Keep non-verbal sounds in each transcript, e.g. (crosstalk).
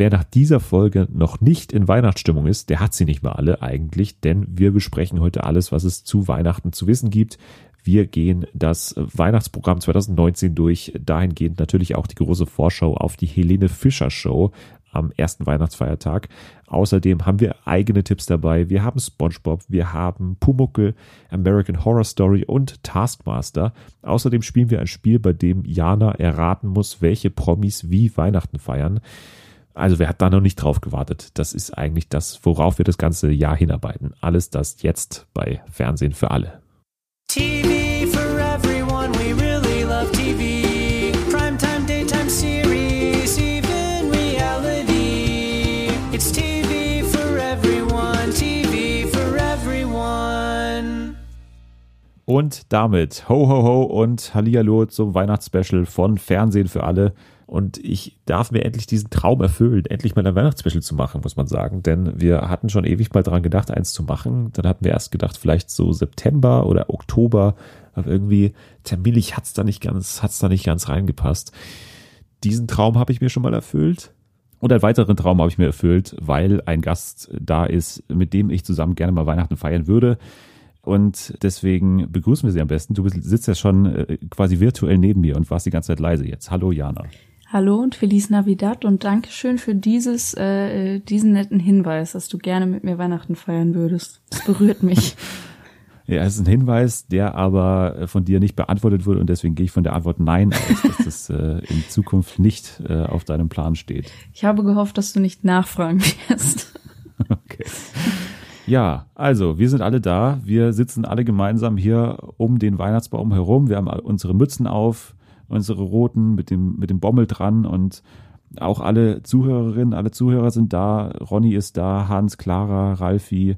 wer nach dieser Folge noch nicht in Weihnachtsstimmung ist, der hat sie nicht mal alle eigentlich, denn wir besprechen heute alles, was es zu Weihnachten zu wissen gibt. Wir gehen das Weihnachtsprogramm 2019 durch, dahingehend natürlich auch die große Vorschau auf die Helene Fischer Show am ersten Weihnachtsfeiertag. Außerdem haben wir eigene Tipps dabei. Wir haben SpongeBob, wir haben Pumuckel, American Horror Story und Taskmaster. Außerdem spielen wir ein Spiel, bei dem Jana erraten muss, welche Promis wie Weihnachten feiern. Also wer hat da noch nicht drauf gewartet? Das ist eigentlich das, worauf wir das ganze Jahr hinarbeiten. Alles das jetzt bei Fernsehen für alle. TV for everyone, we really love TV. Primetime, daytime series, even reality. It's TV for everyone, TV for everyone. Und damit ho ho ho und Hallihallo zum Weihnachtsspecial von Fernsehen für alle. Und ich darf mir endlich diesen Traum erfüllen, endlich mal ein Weihnachtsspecial zu machen, muss man sagen. Denn wir hatten schon ewig mal dran gedacht, eins zu machen. Dann hatten wir erst gedacht, vielleicht so September oder Oktober. Aber irgendwie terminlich hat's da nicht ganz, hat's da nicht ganz reingepasst. Diesen Traum habe ich mir schon mal erfüllt. Und einen weiteren Traum habe ich mir erfüllt, weil ein Gast da ist, mit dem ich zusammen gerne mal Weihnachten feiern würde. Und deswegen begrüßen wir sie am besten. Du sitzt ja schon äh, quasi virtuell neben mir und warst die ganze Zeit leise jetzt. Hallo Jana. Hallo und Feliz Navidad und Dankeschön für dieses, äh, diesen netten Hinweis, dass du gerne mit mir Weihnachten feiern würdest. Das berührt mich. (laughs) ja, es ist ein Hinweis, der aber von dir nicht beantwortet wurde und deswegen gehe ich von der Antwort Nein aus, dass (laughs) das äh, in Zukunft nicht äh, auf deinem Plan steht. Ich habe gehofft, dass du nicht nachfragen wirst. (laughs) okay. Ja, also wir sind alle da. Wir sitzen alle gemeinsam hier um den Weihnachtsbaum herum. Wir haben unsere Mützen auf unsere roten mit dem, mit dem Bommel dran und auch alle Zuhörerinnen, alle Zuhörer sind da. Ronny ist da, Hans, Clara, Ralfi,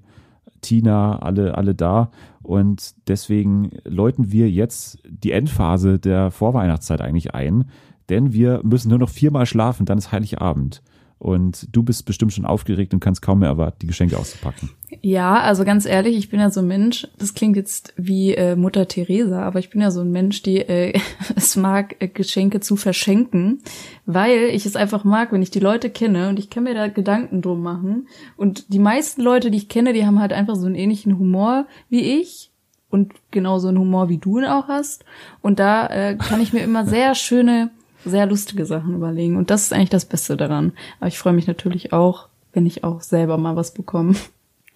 Tina, alle, alle da. Und deswegen läuten wir jetzt die Endphase der Vorweihnachtszeit eigentlich ein. Denn wir müssen nur noch viermal schlafen, dann ist Heiligabend. Und du bist bestimmt schon aufgeregt und kannst kaum mehr erwarten, die Geschenke auszupacken. Ja, also ganz ehrlich, ich bin ja so ein Mensch, das klingt jetzt wie äh, Mutter Teresa, aber ich bin ja so ein Mensch, die äh, (laughs) es mag, äh, Geschenke zu verschenken, weil ich es einfach mag, wenn ich die Leute kenne und ich kann mir da Gedanken drum machen. Und die meisten Leute, die ich kenne, die haben halt einfach so einen ähnlichen Humor wie ich und genauso einen Humor wie du ihn auch hast. Und da äh, kann ich mir immer (laughs) sehr schöne sehr lustige Sachen überlegen. Und das ist eigentlich das Beste daran. Aber ich freue mich natürlich auch, wenn ich auch selber mal was bekomme. (laughs)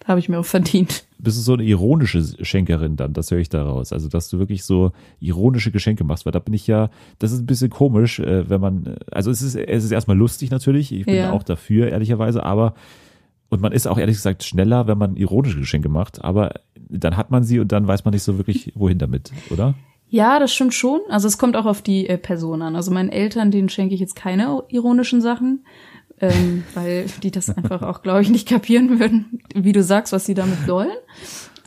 Habe ich mir auch verdient. Bist du so eine ironische Schenkerin dann? Das höre ich daraus. Also, dass du wirklich so ironische Geschenke machst, weil da bin ich ja, das ist ein bisschen komisch, äh, wenn man, also es ist, es ist erstmal lustig natürlich. Ich bin ja. auch dafür, ehrlicherweise, aber, und man ist auch ehrlich gesagt schneller, wenn man ironische Geschenke macht, aber dann hat man sie und dann weiß man nicht so wirklich, wohin damit, oder? Ja, das stimmt schon. Also es kommt auch auf die äh, Person an. Also meinen Eltern, denen schenke ich jetzt keine ironischen Sachen, ähm, weil die das einfach auch, glaube ich, nicht kapieren würden, wie du sagst, was sie damit sollen.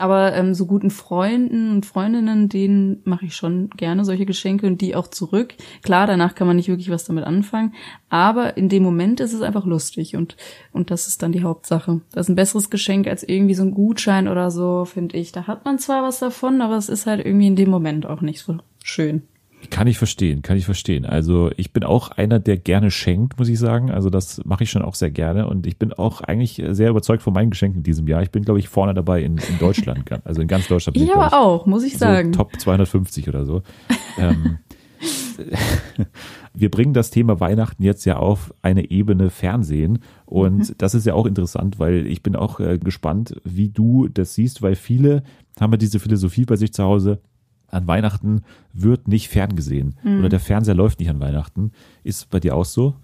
Aber ähm, so guten Freunden und Freundinnen, denen mache ich schon gerne solche Geschenke und die auch zurück. Klar, danach kann man nicht wirklich was damit anfangen, aber in dem Moment ist es einfach lustig und und das ist dann die Hauptsache. Das ist ein besseres Geschenk als irgendwie so ein Gutschein oder so, finde ich. Da hat man zwar was davon, aber es ist halt irgendwie in dem Moment auch nicht so schön. Kann ich verstehen, kann ich verstehen. Also ich bin auch einer, der gerne schenkt, muss ich sagen. Also das mache ich schon auch sehr gerne und ich bin auch eigentlich sehr überzeugt von meinen Geschenken in diesem Jahr. Ich bin, glaube ich, vorne dabei in, in Deutschland, (laughs) also in ganz Deutschland. Bin ich, aber auch, muss ich so sagen. Top 250 oder so. ähm, (laughs) wir bringen das Thema Weihnachten jetzt ja auf eine Ebene Fernsehen und mhm. das ist ja auch interessant, weil ich bin auch äh, gespannt, wie du das siehst, weil viele haben ja diese Philosophie bei sich zu Hause, an Weihnachten wird nicht ferngesehen mhm. oder der Fernseher läuft nicht an Weihnachten. Ist bei dir auch so?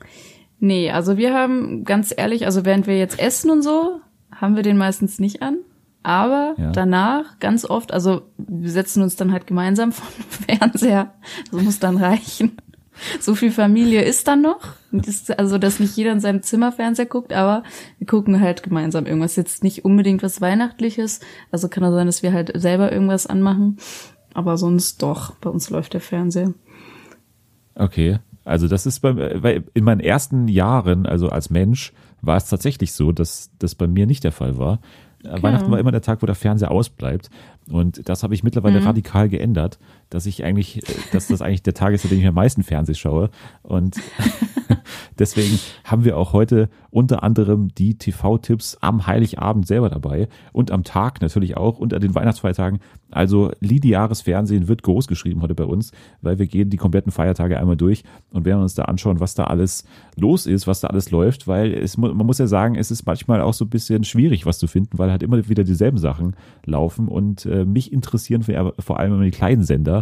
Nee, also wir haben ganz ehrlich, also während wir jetzt essen und so, haben wir den meistens nicht an. Aber ja. danach ganz oft, also wir setzen uns dann halt gemeinsam (laughs) vor den Fernseher. Das muss dann reichen. So viel Familie ist dann noch. Also, dass nicht jeder in seinem Zimmer Fernseher guckt, aber wir gucken halt gemeinsam irgendwas. Jetzt nicht unbedingt was Weihnachtliches. Also kann es sein, dass wir halt selber irgendwas anmachen. Aber sonst doch, bei uns läuft der Fernseher. Okay. Also das ist bei, weil in meinen ersten Jahren, also als Mensch, war es tatsächlich so, dass das bei mir nicht der Fall war. Okay. Weihnachten war immer der Tag, wo der Fernseher ausbleibt. Und das habe ich mittlerweile Mhm. radikal geändert, dass ich eigentlich, äh, dass das eigentlich der Tag ist, an dem ich am meisten Fernseh schaue. Und (laughs) deswegen haben wir auch heute unter anderem die TV-Tipps am Heiligabend selber dabei und am Tag natürlich auch und an den Weihnachtsfeiertagen. Also lineares Fernsehen wird groß geschrieben heute bei uns, weil wir gehen die kompletten Feiertage einmal durch und werden uns da anschauen, was da alles los ist, was da alles läuft, weil es, man muss ja sagen, es ist manchmal auch so ein bisschen schwierig, was zu finden, weil halt immer wieder dieselben Sachen laufen und äh, mich interessieren vor allem immer die kleinen Sender.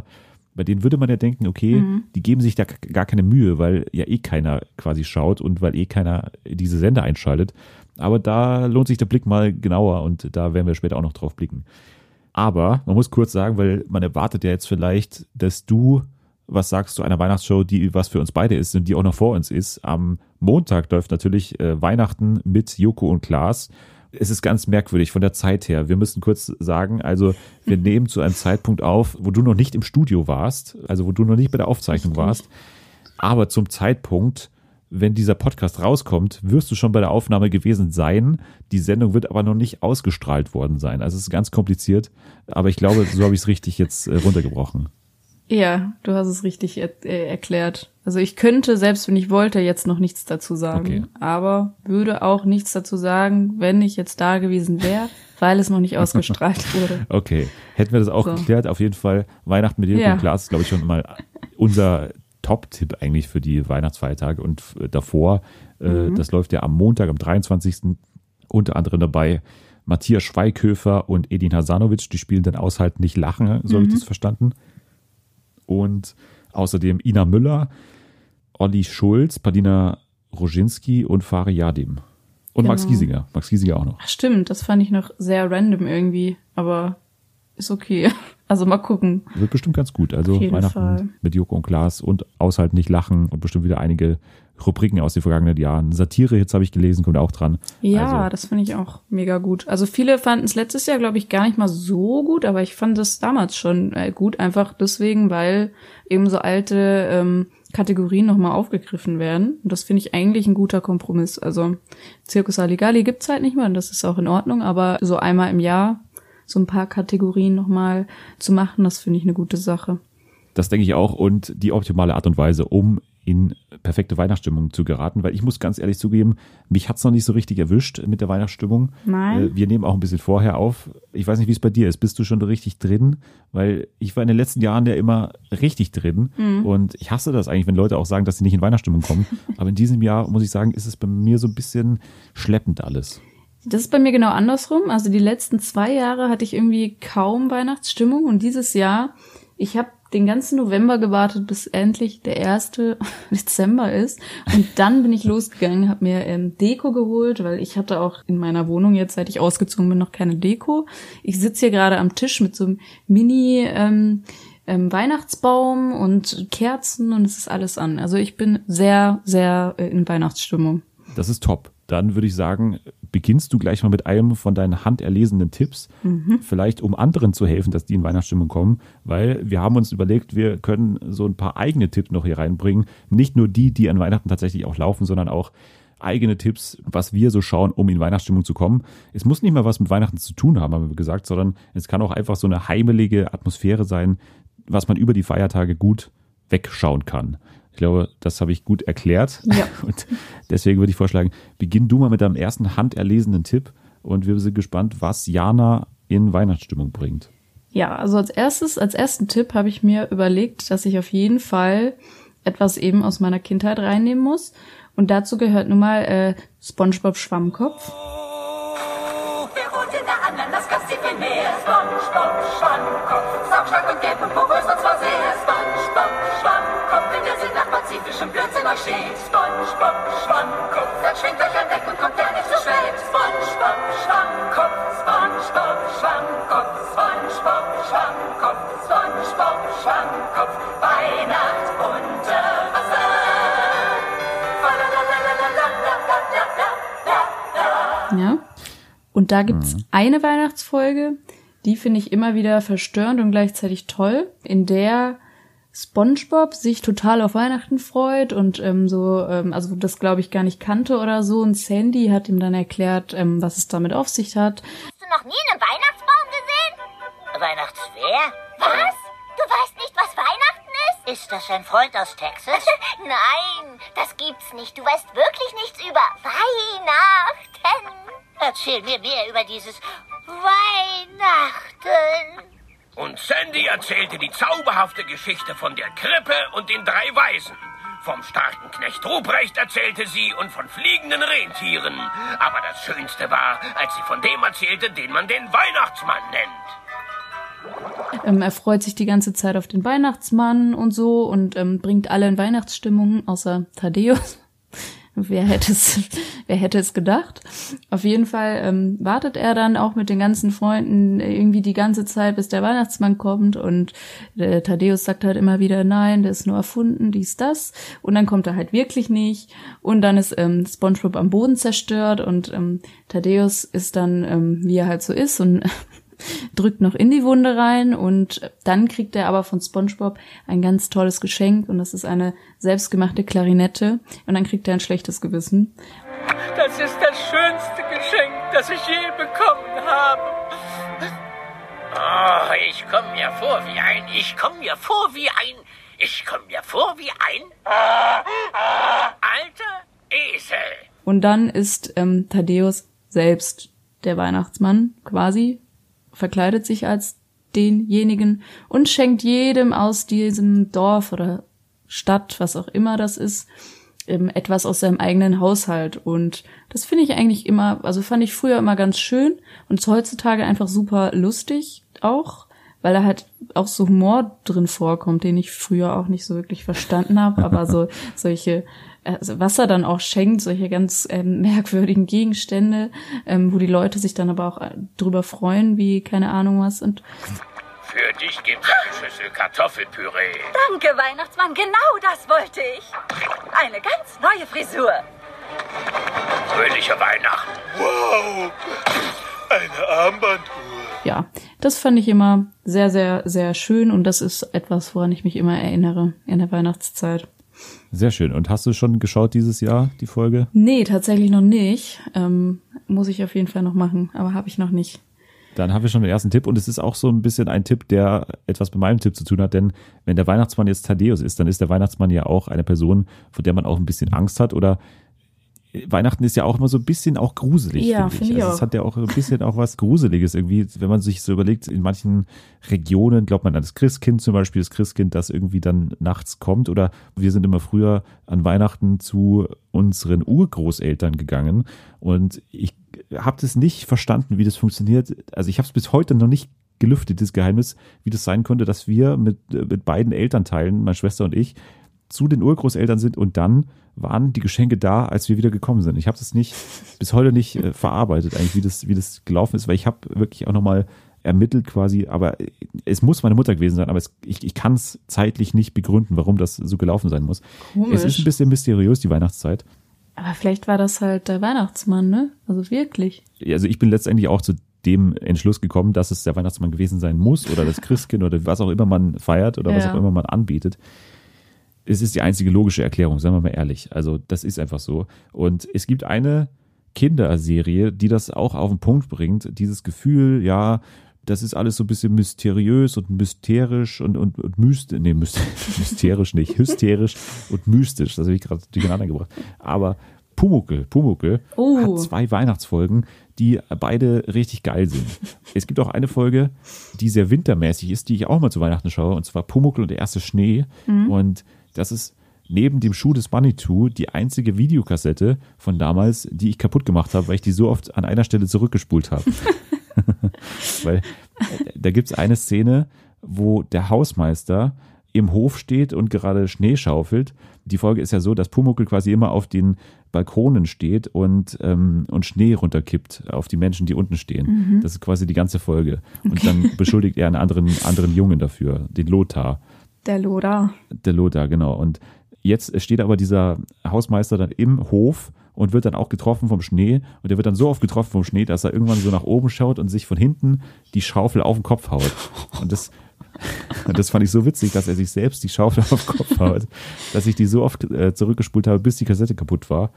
Bei denen würde man ja denken, okay, die geben sich da gar keine Mühe, weil ja eh keiner quasi schaut und weil eh keiner diese Sender einschaltet. Aber da lohnt sich der Blick mal genauer und da werden wir später auch noch drauf blicken. Aber man muss kurz sagen, weil man erwartet ja jetzt vielleicht, dass du was sagst zu einer Weihnachtsshow, die was für uns beide ist und die auch noch vor uns ist. Am Montag läuft natürlich äh, Weihnachten mit Joko und Klaas. Es ist ganz merkwürdig von der Zeit her. Wir müssen kurz sagen, also wir (laughs) nehmen zu einem Zeitpunkt auf, wo du noch nicht im Studio warst, also wo du noch nicht bei der Aufzeichnung warst. Aber zum Zeitpunkt, wenn dieser Podcast rauskommt, wirst du schon bei der Aufnahme gewesen sein. Die Sendung wird aber noch nicht ausgestrahlt worden sein. Also es ist ganz kompliziert. Aber ich glaube, so habe ich es richtig jetzt äh, runtergebrochen. Ja, du hast es richtig er äh, erklärt. Also ich könnte, selbst wenn ich wollte, jetzt noch nichts dazu sagen. Okay. Aber würde auch nichts dazu sagen, wenn ich jetzt da gewesen wäre, (laughs) weil es noch nicht ausgestrahlt (laughs) wurde. Okay, hätten wir das auch So. geklärt. Auf jeden Fall Weihnachten mit Joko Ja. und Klaas ist, glaube ich, schon mal unser Top-Tipp eigentlich für die Weihnachtsfeiertage und f- davor. Äh, Mhm. Das läuft ja am Montag, am 23. Unter anderem dabei Matthias Schweighöfer und Edin Hasanovic. Die spielen dann Aushalten nicht lachen, so Mhm. habe ich das verstanden. Und außerdem Ina Müller, Olli Schulz, Padina Roginski und Fari Yadim. Und Max Genau. Giesinger. Max Giesinger auch noch. Ach, stimmt, das fand ich noch sehr random irgendwie, aber ist okay. (laughs) Also mal gucken. Wird bestimmt ganz gut. Also Weihnachten Fall. mit Joko und Klaas und Aushalten nicht lachen und bestimmt wieder einige Rubriken aus den vergangenen Jahren. Satire-Hits habe ich gelesen, kommt auch dran. Ja, Also, das finde ich auch mega gut. Also viele fanden es letztes Jahr, glaube ich, gar nicht mal so gut, aber ich fand es damals schon äh, gut, einfach deswegen, weil eben so alte ähm, Kategorien nochmal aufgegriffen werden. Und das finde ich eigentlich ein guter Kompromiss. Also Circus Aligali gibt's halt nicht mehr und das ist auch in Ordnung, aber so einmal im Jahr so ein paar Kategorien nochmal zu machen, das finde ich eine gute Sache. das denke ich auch und die optimale Art und Weise, um in perfekte Weihnachtsstimmung zu geraten, weil ich muss ganz ehrlich zugeben, mich hat's noch nicht so richtig erwischt mit der Weihnachtsstimmung. Nein. Äh, Wir nehmen auch ein bisschen vorher auf. Ich weiß nicht, wie es bei dir ist. Bist du schon richtig drin? Weil ich war in den letzten Jahren ja immer richtig drin und ich hasse das eigentlich, wenn Leute auch sagen, dass sie nicht in Weihnachtsstimmung kommen. (laughs) Aber in diesem Jahr, muss ich sagen, ist es bei mir so ein bisschen schleppend alles. Das ist bei mir genau andersrum. Also die letzten zwei Jahre hatte ich irgendwie kaum Weihnachtsstimmung und dieses Jahr, ich habe den ganzen November gewartet, bis endlich der erste (laughs) Dezember ist. Und dann bin ich losgegangen, habe mir ähm, Deko geholt, weil ich hatte auch in meiner Wohnung jetzt, seit ich ausgezogen bin, noch keine Deko. Ich sitze hier gerade am Tisch mit so einem Mini ähm, ähm, Weihnachtsbaum und Kerzen und es ist alles an. Also ich bin sehr, sehr äh, in Weihnachtsstimmung. Das ist top. Dann würde ich sagen, beginnst du gleich mal mit einem von deinen handerlesenen Tipps, vielleicht um anderen zu helfen, dass die in Weihnachtsstimmung kommen, weil wir haben uns überlegt, wir können so ein paar eigene Tipps noch hier reinbringen. Nicht nur die, die an Weihnachten tatsächlich auch laufen, sondern auch eigene Tipps, was wir so schauen, um in Weihnachtsstimmung zu kommen. Es muss nicht mal was mit Weihnachten zu tun haben, haben wir gesagt, sondern es kann auch einfach so eine heimelige Atmosphäre sein, was man über die Feiertage gut wegschauen kann. Ich glaube, das habe ich gut erklärt. Ja. (laughs) Und deswegen würde ich vorschlagen, beginn du mal mit deinem ersten handerlesenen Tipp und wir sind gespannt, was Jana in Weihnachtsstimmung bringt. Ja, also als erstes, als ersten Tipp habe ich mir überlegt, dass ich auf jeden Fall etwas eben aus meiner Kindheit reinnehmen muss. Und dazu gehört nun mal äh, SpongeBob Schwammkopf. Wer wohnt in der Ananasgasse viel mehr? SpongeBob Schwammkopf, saumstark und gelb und porös und zwar sehr spezifischen Blödsinn euch steht. Spongebob, Schwammkopf, dann schwingt euch an Deck und kommt gar nicht zu spät. Spongebob, Schwammkopf, Spongebob, Schwammkopf, Spongebob, Schwammkopf, Spongebob, Schwammkopf, Weihnacht unter Wasser. Ja. Und da gibt's mhm. eine Weihnachtsfolge, die finde ich immer wieder verstörend und gleichzeitig toll, in der SpongeBob sich total auf Weihnachten freut und ähm, so, ähm, also das glaube ich gar nicht kannte oder so. Und Sandy hat ihm dann erklärt, ähm, was es damit auf sich hat. Hast du noch nie einen Weihnachtsbaum gesehen? her. Was? Du weißt nicht, was Weihnachten ist? Ist das ein Freund aus Texas? (laughs) Nein, das gibt's nicht. Du weißt wirklich nichts über Weihnachten. Erzähl mir mehr über dieses Weihnachten. Und Sandy erzählte die zauberhafte Geschichte von der Krippe und den drei Weisen. Vom starken Knecht Ruprecht erzählte sie und von fliegenden Rentieren. Aber das Schönste war, als sie von dem erzählte, den man den Weihnachtsmann nennt. Ähm, er freut sich die ganze Zeit auf den Weihnachtsmann und so und ähm, bringt alle in Weihnachtsstimmung, außer Thaddeus. Wer hätte es, (laughs) wer hätte es gedacht? Auf jeden Fall ähm, wartet er dann auch mit den ganzen Freunden irgendwie die ganze Zeit, bis der Weihnachtsmann kommt und äh, Thaddeus sagt halt immer wieder, nein, der ist nur erfunden, dies, das. Und dann kommt er halt wirklich nicht. Und dann ist ähm, SpongeBob am Boden zerstört und ähm, Thaddeus ist dann, ähm, wie er halt so ist und (laughs) drückt noch in die Wunde rein und dann kriegt er aber von SpongeBob ein ganz tolles Geschenk und das ist eine selbstgemachte Klarinette und dann kriegt er ein schlechtes Gewissen. Das ist das schönste Geschenk, das ich je bekommen habe. Oh, ich komme mir vor wie ein, ich komme mir vor wie ein, ich komme mir vor wie ein alter Esel. Und dann ist ähm, Thaddeus selbst der Weihnachtsmann quasi, verkleidet sich als denjenigen und schenkt jedem aus diesem Dorf oder Stadt, was auch immer das ist, ähm, etwas aus seinem eigenen Haushalt. Und das finde ich eigentlich immer, also fand ich früher immer ganz schön und ist heutzutage einfach super lustig auch, weil da halt auch so Humor drin vorkommt, den ich früher auch nicht so wirklich verstanden habe, aber so (laughs) solche also was er dann auch schenkt, solche ganz ähm, (laughs) merkwürdigen Gegenstände, ähm, wo die Leute sich dann aber auch äh, drüber freuen, wie keine Ahnung was. Und Für dich gibt's eine Schüssel Kartoffelpüree. Danke, Weihnachtsmann, genau das wollte ich. Eine ganz neue Frisur. Fröhliche Weihnachten. Wow, eine Armbanduhr. ja, das fand ich immer sehr, sehr, sehr schön und das ist etwas, woran ich mich immer erinnere in der Weihnachtszeit. Sehr schön. Und hast du schon geschaut dieses Jahr, die Folge? Nee, tatsächlich noch nicht. Ähm, muss ich auf jeden Fall noch machen, aber habe ich noch nicht. Dann haben wir schon den ersten Tipp und es ist auch so ein bisschen ein Tipp, der etwas mit meinem Tipp zu tun hat, denn wenn der Weihnachtsmann jetzt Thaddeus ist, dann ist der Weihnachtsmann ja auch eine Person, vor der man auch ein bisschen Angst hat oder Weihnachten ist ja auch immer so ein bisschen auch gruselig, Ja, finde ich. also es hat ja auch ein bisschen auch was Gruseliges irgendwie, wenn man sich so überlegt, in manchen Regionen glaubt man an das Christkind zum Beispiel, das Christkind, das irgendwie dann nachts kommt oder wir sind immer früher an Weihnachten zu unseren Urgroßeltern gegangen und ich habe das nicht verstanden, wie das funktioniert. Also ich habe es bis heute noch nicht gelüftet, das Geheimnis, wie das sein konnte, dass wir mit, mit beiden Elternteilen, meine Schwester und ich, zu den Urgroßeltern sind und dann waren die Geschenke da, als wir wieder gekommen sind. Ich habe das nicht (laughs) bis heute nicht äh, verarbeitet, eigentlich, wie das, wie das gelaufen ist, weil ich habe wirklich auch nochmal ermittelt quasi, aber es muss meine Mutter gewesen sein, aber es, ich, ich kann es zeitlich nicht begründen, warum das so gelaufen sein muss. Komisch. Es ist ein bisschen mysteriös, die Weihnachtszeit. Aber vielleicht war das halt der Weihnachtsmann, ne? Also wirklich. Also ich bin letztendlich auch zu dem Entschluss gekommen, dass es der Weihnachtsmann gewesen sein muss oder das (laughs) Christkind oder was auch immer man feiert oder was Ja. auch immer man anbietet. Es ist die einzige logische Erklärung, sagen wir mal ehrlich. Also das ist einfach so. Und es gibt eine Kinderserie, die das auch auf den Punkt bringt. Dieses Gefühl, ja, das ist alles so ein bisschen mysteriös und mysterisch und, und, und mystisch, nee, myst- (laughs) mysterisch nicht, hysterisch und mystisch. Das habe ich gerade durcheinander gebracht. Aber Pumuckel, Pumuckel Oh. hat zwei Weihnachtsfolgen, die beide richtig geil sind. Es gibt auch eine Folge, die sehr wintermäßig ist, die ich auch mal zu Weihnachten schaue, und zwar Pumuckel und der erste Schnee. Und das ist neben dem Schuh des Manitou die einzige Videokassette von damals, die ich kaputt gemacht habe, weil ich die so oft an einer Stelle zurückgespult habe. (laughs) weil äh, da gibt's eine Szene, wo der Hausmeister im Hof steht und gerade Schnee schaufelt. Die Folge ist ja so, dass Pumuckel quasi immer auf den Balkonen steht und, ähm, und Schnee runterkippt auf die Menschen, die unten stehen. Das ist quasi die ganze Folge. Und dann beschuldigt er einen anderen, anderen Jungen dafür, den Lothar. Der Loda. Der Lothar, genau. Und jetzt steht aber dieser Hausmeister dann im Hof und wird dann auch getroffen vom Schnee. Und er wird dann so oft getroffen vom Schnee, dass er irgendwann so nach oben schaut und sich von hinten die Schaufel auf den Kopf haut. Und das, und das fand ich so witzig, dass er sich selbst die Schaufel auf den Kopf haut, dass ich die so oft äh, zurückgespult habe, bis die Kassette kaputt war.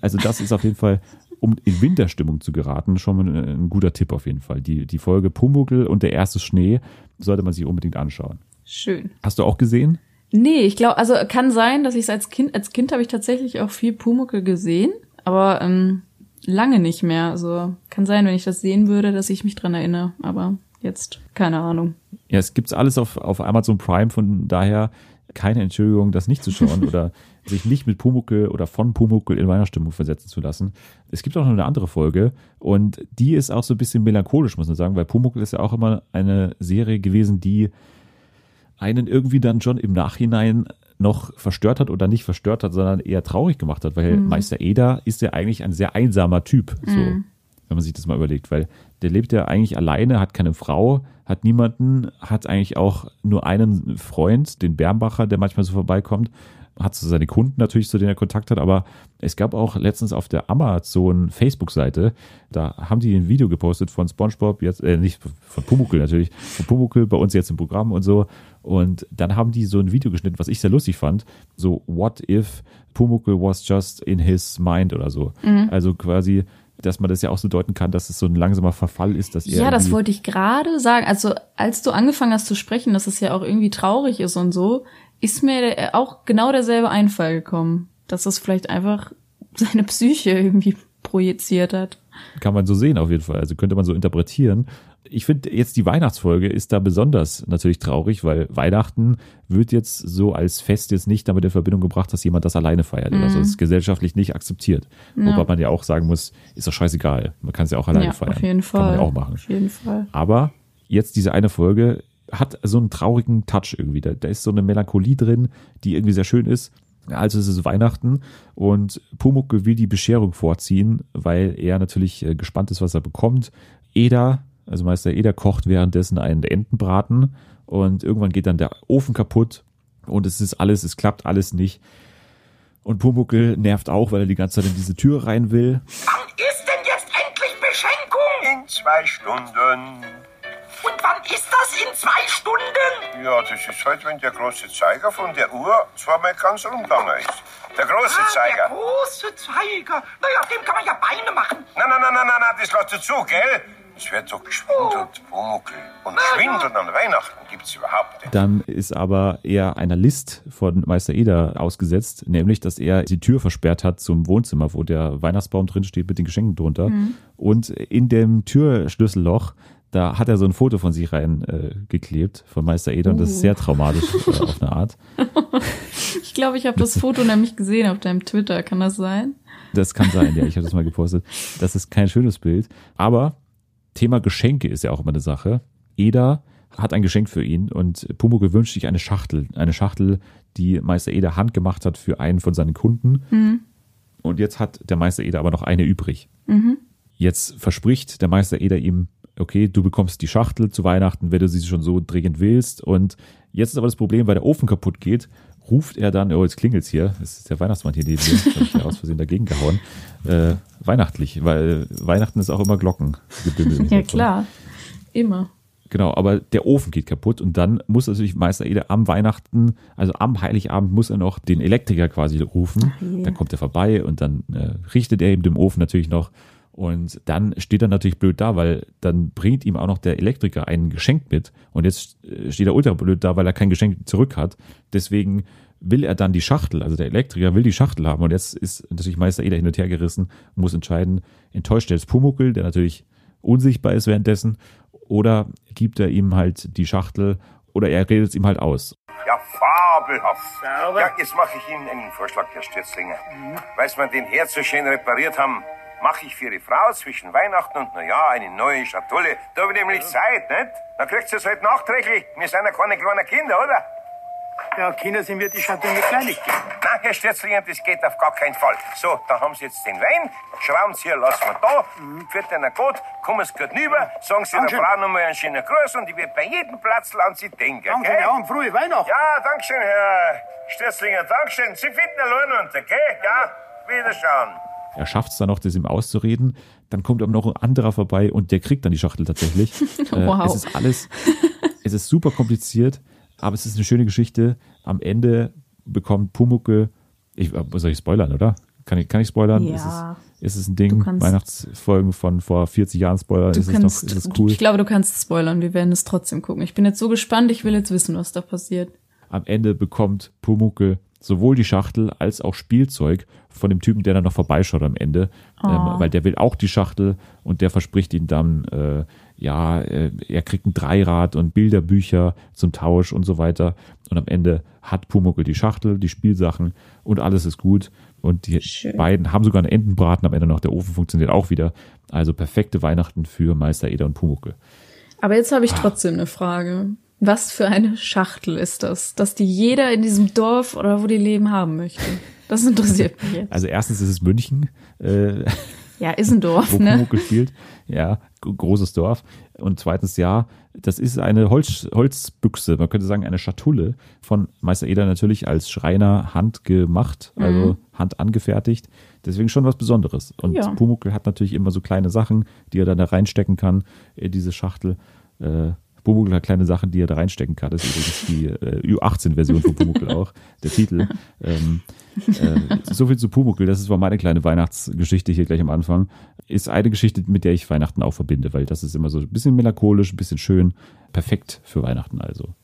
Also das ist auf jeden Fall, um in Winterstimmung zu geraten, schon ein, ein guter Tipp auf jeden Fall. Die, die Folge Pumuckl und der erste Schnee, sollte man sich unbedingt anschauen. Schön. Hast du auch gesehen? Nee, ich glaube, also kann sein, dass ich es als Kind, als Kind habe ich tatsächlich auch viel Pumuckel gesehen, aber ähm, lange nicht mehr. Also kann sein, wenn ich das sehen würde, dass ich mich dran erinnere, aber jetzt keine Ahnung. Ja, es gibt's alles auf, auf Amazon Prime, von daher keine Entschuldigung, das nicht zu schauen (laughs) oder sich nicht mit Pumuckel oder von Pumuckel in Weihnachtsstimmung versetzen zu lassen. Es gibt auch noch eine andere Folge und die ist auch so ein bisschen melancholisch, muss man sagen, weil Pumuckel ist ja auch immer eine Serie gewesen, die einen irgendwie dann schon im Nachhinein noch verstört hat oder nicht verstört hat, sondern eher traurig gemacht hat, weil Meister Eder ist ja eigentlich ein sehr einsamer Typ, so, wenn man sich das mal überlegt, weil der lebt ja eigentlich alleine, hat keine Frau, hat niemanden, hat eigentlich auch nur einen Freund, den Bernbacher, der manchmal so vorbeikommt, hat so seine Kunden natürlich, zu denen er Kontakt hat, aber es gab auch letztens auf der Amazon Facebook-Seite, da haben die ein Video gepostet von SpongeBob, jetzt, äh, nicht von Pumuckel natürlich, von Pumuckel bei uns jetzt im Programm und so. Und dann haben die so ein Video geschnitten, was ich sehr lustig fand. So, what if Pumuckel was just in his mind oder so. Also quasi, dass man das ja auch so deuten kann, dass es so ein langsamer Verfall ist, dass. Ja, das wollte ich gerade sagen. Also als du angefangen hast zu sprechen, dass es ja auch irgendwie traurig ist und so, ist mir auch genau derselbe Einfall gekommen, dass es vielleicht einfach (laughs) seine Psyche irgendwie projiziert hat. Kann man so sehen auf jeden Fall. Also könnte man so interpretieren. Ich finde jetzt die Weihnachtsfolge ist da besonders natürlich traurig, weil Weihnachten wird jetzt so als Fest jetzt nicht damit in Verbindung gebracht, dass jemand das alleine feiert oder so. Das ist gesellschaftlich nicht akzeptiert. Wobei man ja auch sagen muss, ist doch scheißegal. Man kann es ja auch alleine ja, feiern. auf jeden Fall. Kann man ja auch machen. Auf jeden Fall. Aber jetzt diese eine Folge hat so einen traurigen Touch irgendwie. Da, da ist so eine Melancholie drin, die irgendwie sehr schön ist. Also es ist Weihnachten und Pumuckl will die Bescherung vorziehen, weil er natürlich äh, gespannt ist, was er bekommt. Eda, also Meister Eder, kocht währenddessen einen Entenbraten und irgendwann geht dann der Ofen kaputt und es ist alles, es klappt alles nicht. Und Pumuckl nervt auch, weil er die ganze Zeit in diese Tür rein will. Wann ist denn jetzt endlich Beschenkung? In zwei Stunden. Und wann ist das in zwei Stunden? Ja, das ist halt, wenn der große Zeiger von der Uhr zweimal ganz rumgegangen ist. Der große Ah, Zeiger. der große Zeiger. Naja, auf dem kann man ja Beine machen. Nein, nein, nein, nein, nein, nein, das lässt du zu, gell? Es wird doch geschwindelt, Pumuckl. Und Schwindeln an Weihnachten gibt's überhaupt nicht. Dann ist aber eher einer List von Meister Eder ausgesetzt, nämlich, dass er die Tür versperrt hat zum Wohnzimmer, wo der Weihnachtsbaum drin steht mit den Geschenken drunter. Und in dem Türschlüsselloch, da hat er so ein Foto von sich rein äh, von Meister Eder, und das ist sehr traumatisch äh, auf eine Art. (laughs) Ich glaube, ich habe das Foto nämlich gesehen auf deinem Twitter. Kann das sein? Das kann sein, ja, ich habe das mal gepostet. Das ist kein schönes Bild. Aber Thema Geschenke ist ja auch immer eine Sache. Eder hat ein Geschenk für ihn und Pumuckl wünscht sich eine Schachtel. Eine Schachtel, die Meister Eder handgemacht hat für einen von seinen Kunden. Und jetzt hat der Meister Eder aber noch eine übrig. Jetzt verspricht der Meister Eder ihm, okay, du bekommst die Schachtel zu Weihnachten, wenn du sie schon so dringend willst. Und jetzt ist aber das Problem, weil der Ofen kaputt geht, ruft er dann, oh, jetzt klingelt's hier, das ist der Weihnachtsmann hier neben mir, habe ich ja aus Versehen dagegen gehauen, äh, weihnachtlich, weil Weihnachten ist auch immer Glockengebimmel. Ja, klar. Immer. Genau, aber der Ofen geht kaputt und dann muss natürlich Meister Eder am Weihnachten, also am Heiligabend muss er noch den Elektriker quasi rufen. je. Dann kommt er vorbei und dann äh, richtet er ihm den Ofen natürlich noch. Und dann steht er natürlich blöd da, weil dann bringt ihm auch noch der Elektriker ein Geschenk mit. Und jetzt äh, steht er ultra blöd da, weil er kein Geschenk zurück hat. Deswegen will er dann die Schachtel, also der Elektriker will die Schachtel haben. Und jetzt ist natürlich Meister Eder hin und her gerissen und muss entscheiden, enttäuscht er jetzt Pumuckel, der natürlich unsichtbar ist währenddessen, oder gibt er ihm halt die Schachtel oder er redet es ihm halt aus. Ja, fabelhaft. Ja, jetzt mache ich Ihnen einen Vorschlag, Herr Stürzlinger. Weil Sie mir den Herd so schön repariert haben, mache ich für Ihre Frau zwischen Weihnachten und Neujahr eine neue Schatulle. Da habe ich nämlich Zeit, nicht? Dann kriegt sie es halt nachträglich. Wir sind ja keine kleinen Kinder, oder? Ja, Kinder sind wir die Schatulle kleine Kinder. Nein, Herr Stürzlinger, das geht auf gar keinen Fall. So, da haben Sie jetzt den Wein. Schrauben Sie hier, lassen wir da. Führt Ihnen gut, kommen Sie gut rüber. Sagen Sie der Dankeschön. Frau nochmal einen schönen Gruß und ich werde bei jedem Platz an Sie denken, Danke, gell? ja, und frohe Weihnachten. Ja, Dankeschön, Herr Stürzlinger, Dankeschön. Sie finden allein unter, gell? Ja, wiederschauen. Er schafft es dann noch, das ihm auszureden. Dann kommt aber noch ein anderer vorbei und der kriegt dann die Schachtel tatsächlich. (laughs) Äh, Wow. Es ist alles, es ist super kompliziert, aber es ist eine schöne Geschichte. Am Ende bekommt Pumuckel, ich, äh, soll ich spoilern, oder? Kann ich, kann ich spoilern? Ja. Es ist, Ist es ein Ding? Kannst- Weihnachtsfolgen von vor 40 Jahren Spoiler, Du ist es noch, kannst, ist es cool? ich glaube, du kannst spoilern. Wir werden es trotzdem gucken. Ich bin jetzt so gespannt. Ich will jetzt wissen, was da passiert. Am Ende bekommt Pumuckel sowohl die Schachtel als auch Spielzeug von dem Typen, der dann noch vorbeischaut am Ende, Oh. ähm, weil der will auch die Schachtel und der verspricht ihm dann, äh, ja, äh, er kriegt ein Dreirad und Bilderbücher zum Tausch und so weiter. Und am Ende hat Pumuckel die Schachtel, die Spielsachen und alles ist gut. Und die Schön. beiden haben sogar einen Entenbraten am Ende noch. Der Ofen funktioniert auch wieder. Also perfekte Weihnachten für Meister Eder und Pumuckel. Aber jetzt Ah. habe ich trotzdem eine Frage. Was für eine Schachtel ist das, dass die jeder in diesem Dorf oder wo die leben haben möchte? Das interessiert mich jetzt. Also erstens ist es München. Äh, Ja, ist ein Dorf, wo ne? Pumuckl spielt. Ja, großes Dorf. Und zweitens, ja, das ist eine Holz, Holzbüchse, man könnte sagen eine Schatulle von Meister Eder natürlich als Schreiner handgemacht, also Mhm. hand angefertigt. Deswegen schon was Besonderes. Und Ja. Pumuckl hat natürlich immer so kleine Sachen, die er dann da reinstecken kann in diese Schachtel. Äh, Pumuckl hat kleine Sachen, die er da reinstecken kann. Das ist übrigens die äh, Ü18-Version von Pumuckl auch, der Titel. (laughs) Ähm, äh, so viel zu Pumuckl, das ist war meine kleine Weihnachtsgeschichte hier gleich am Anfang. Ist eine Geschichte, mit der ich Weihnachten auch verbinde, weil das ist immer so ein bisschen melancholisch, ein bisschen schön. Perfekt für Weihnachten also.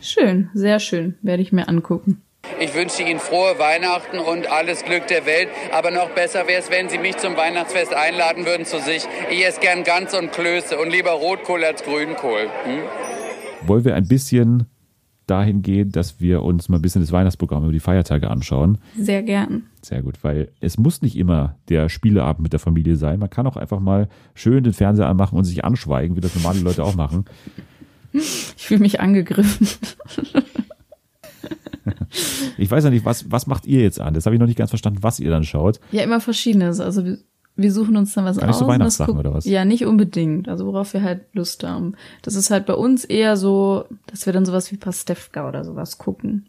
Schön, sehr schön. Werde ich mir angucken. Ich wünsche Ihnen frohe Weihnachten und alles Glück der Welt. Aber noch besser wäre es, wenn Sie mich zum Weihnachtsfest einladen würden zu sich. Ich esse gern Gans und Klöße und lieber Rotkohl als Grünkohl. Hm? Wollen wir ein bisschen dahin gehen, dass wir uns mal ein bisschen das Weihnachtsprogramm über die Feiertage anschauen? Sehr gern. Sehr gut, weil es muss nicht immer der Spieleabend mit der Familie sein. Man kann auch einfach mal schön den Fernseher anmachen und sich anschweigen, wie das normale Leute auch machen. Ich fühle mich angegriffen. (laughs) Ich weiß ja nicht, was, was macht ihr jetzt an? Das habe ich noch nicht ganz verstanden, was ihr dann schaut. Ja, immer verschiedenes. Also wir, wir suchen uns dann was Gar nicht aus. so Weihnachtssachen oder was? Ja, nicht unbedingt. Also worauf wir halt Lust haben. Das ist halt bei uns eher so, dass wir dann sowas wie Pastewka oder sowas gucken.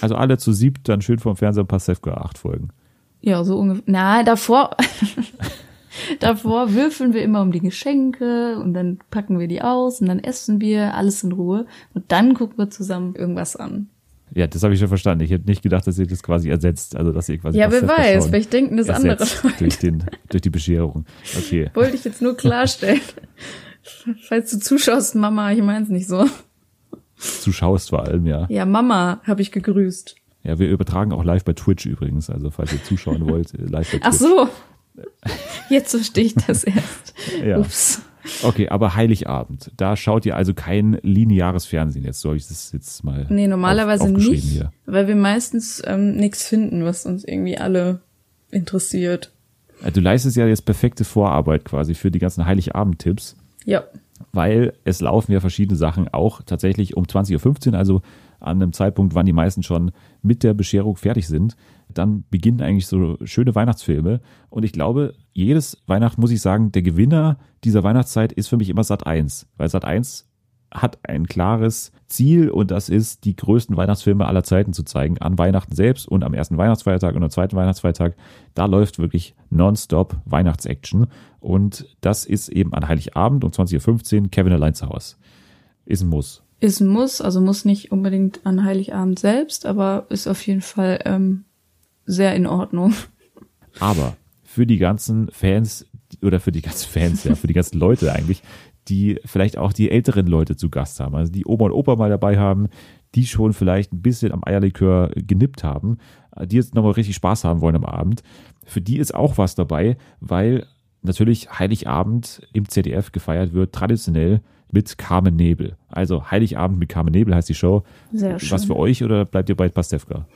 Also alle zu siebt dann schön vom Fernseher Pasewka acht Folgen. Ja, so ungefähr. Na, davor. (laughs) davor würfeln wir immer um die Geschenke und dann packen wir die aus und dann essen wir alles in Ruhe und dann gucken wir zusammen irgendwas an. Ja, das habe ich schon verstanden. Ich hätte nicht gedacht, dass ihr das quasi ersetzt. Also, dass ihr quasi Ja, wer weiß, vielleicht denken das andere Leute. Durch, den, durch die Bescherung. Okay. Wollte ich jetzt nur klarstellen. (laughs) Falls du zuschaust, Mama, ich mein's nicht so. Zuschaust vor allem, ja. Ja, Mama habe ich gegrüßt. Ja, wir übertragen auch live bei Twitch übrigens. Also, falls ihr zuschauen wollt, live bei Twitch. Ach so. Jetzt verstehe ich das erst. Ja. Ups. Okay, aber Heiligabend. Da schaut ihr also kein lineares Fernsehen. Jetzt soll ich das jetzt mal. Nee, normalerweise auf, nicht, Hier. weil wir meistens ähm, nichts finden, was uns irgendwie alle interessiert. Äh, Du leistest ja jetzt perfekte Vorarbeit quasi für die ganzen Heiligabend-Tipps. Ja. weil es laufen ja verschiedene Sachen auch tatsächlich um 20.15 Uhr, also an einem Zeitpunkt, wann die meisten schon mit der Bescherung fertig sind. Dann beginnen eigentlich so schöne Weihnachtsfilme. Und ich glaube, jedes Weihnachten muss ich sagen, der Gewinner dieser Weihnachtszeit ist für mich immer Sat 1, weil Sat 1 hat ein klares Ziel und das ist, die größten Weihnachtsfilme aller Zeiten zu zeigen. An Weihnachten selbst und am ersten Weihnachtsfeiertag und am zweiten Weihnachtsfeiertag. Da läuft wirklich nonstop Weihnachtsaction. Und das ist eben an Heiligabend um 20.15 Uhr Kevin allein zu Hause. Ist ein Muss. Ist ein Muss, also muss nicht unbedingt an Heiligabend selbst, aber ist auf jeden Fall ähm, sehr in Ordnung. Aber für die ganzen Fans oder für die ganzen Fans, ja, für die ganzen Leute eigentlich, die vielleicht auch die älteren Leute zu Gast haben, also die Oma und Opa mal dabei haben, die schon vielleicht ein bisschen am Eierlikör genippt haben, die jetzt nochmal richtig Spaß haben wollen am Abend. Für die ist auch was dabei, weil natürlich Heiligabend im ZDF gefeiert wird, traditionell mit Carmen Nebel. Also Heiligabend mit Carmen Nebel heißt die Show. Sehr Was schön. für euch oder bleibt ihr bei Pastewka?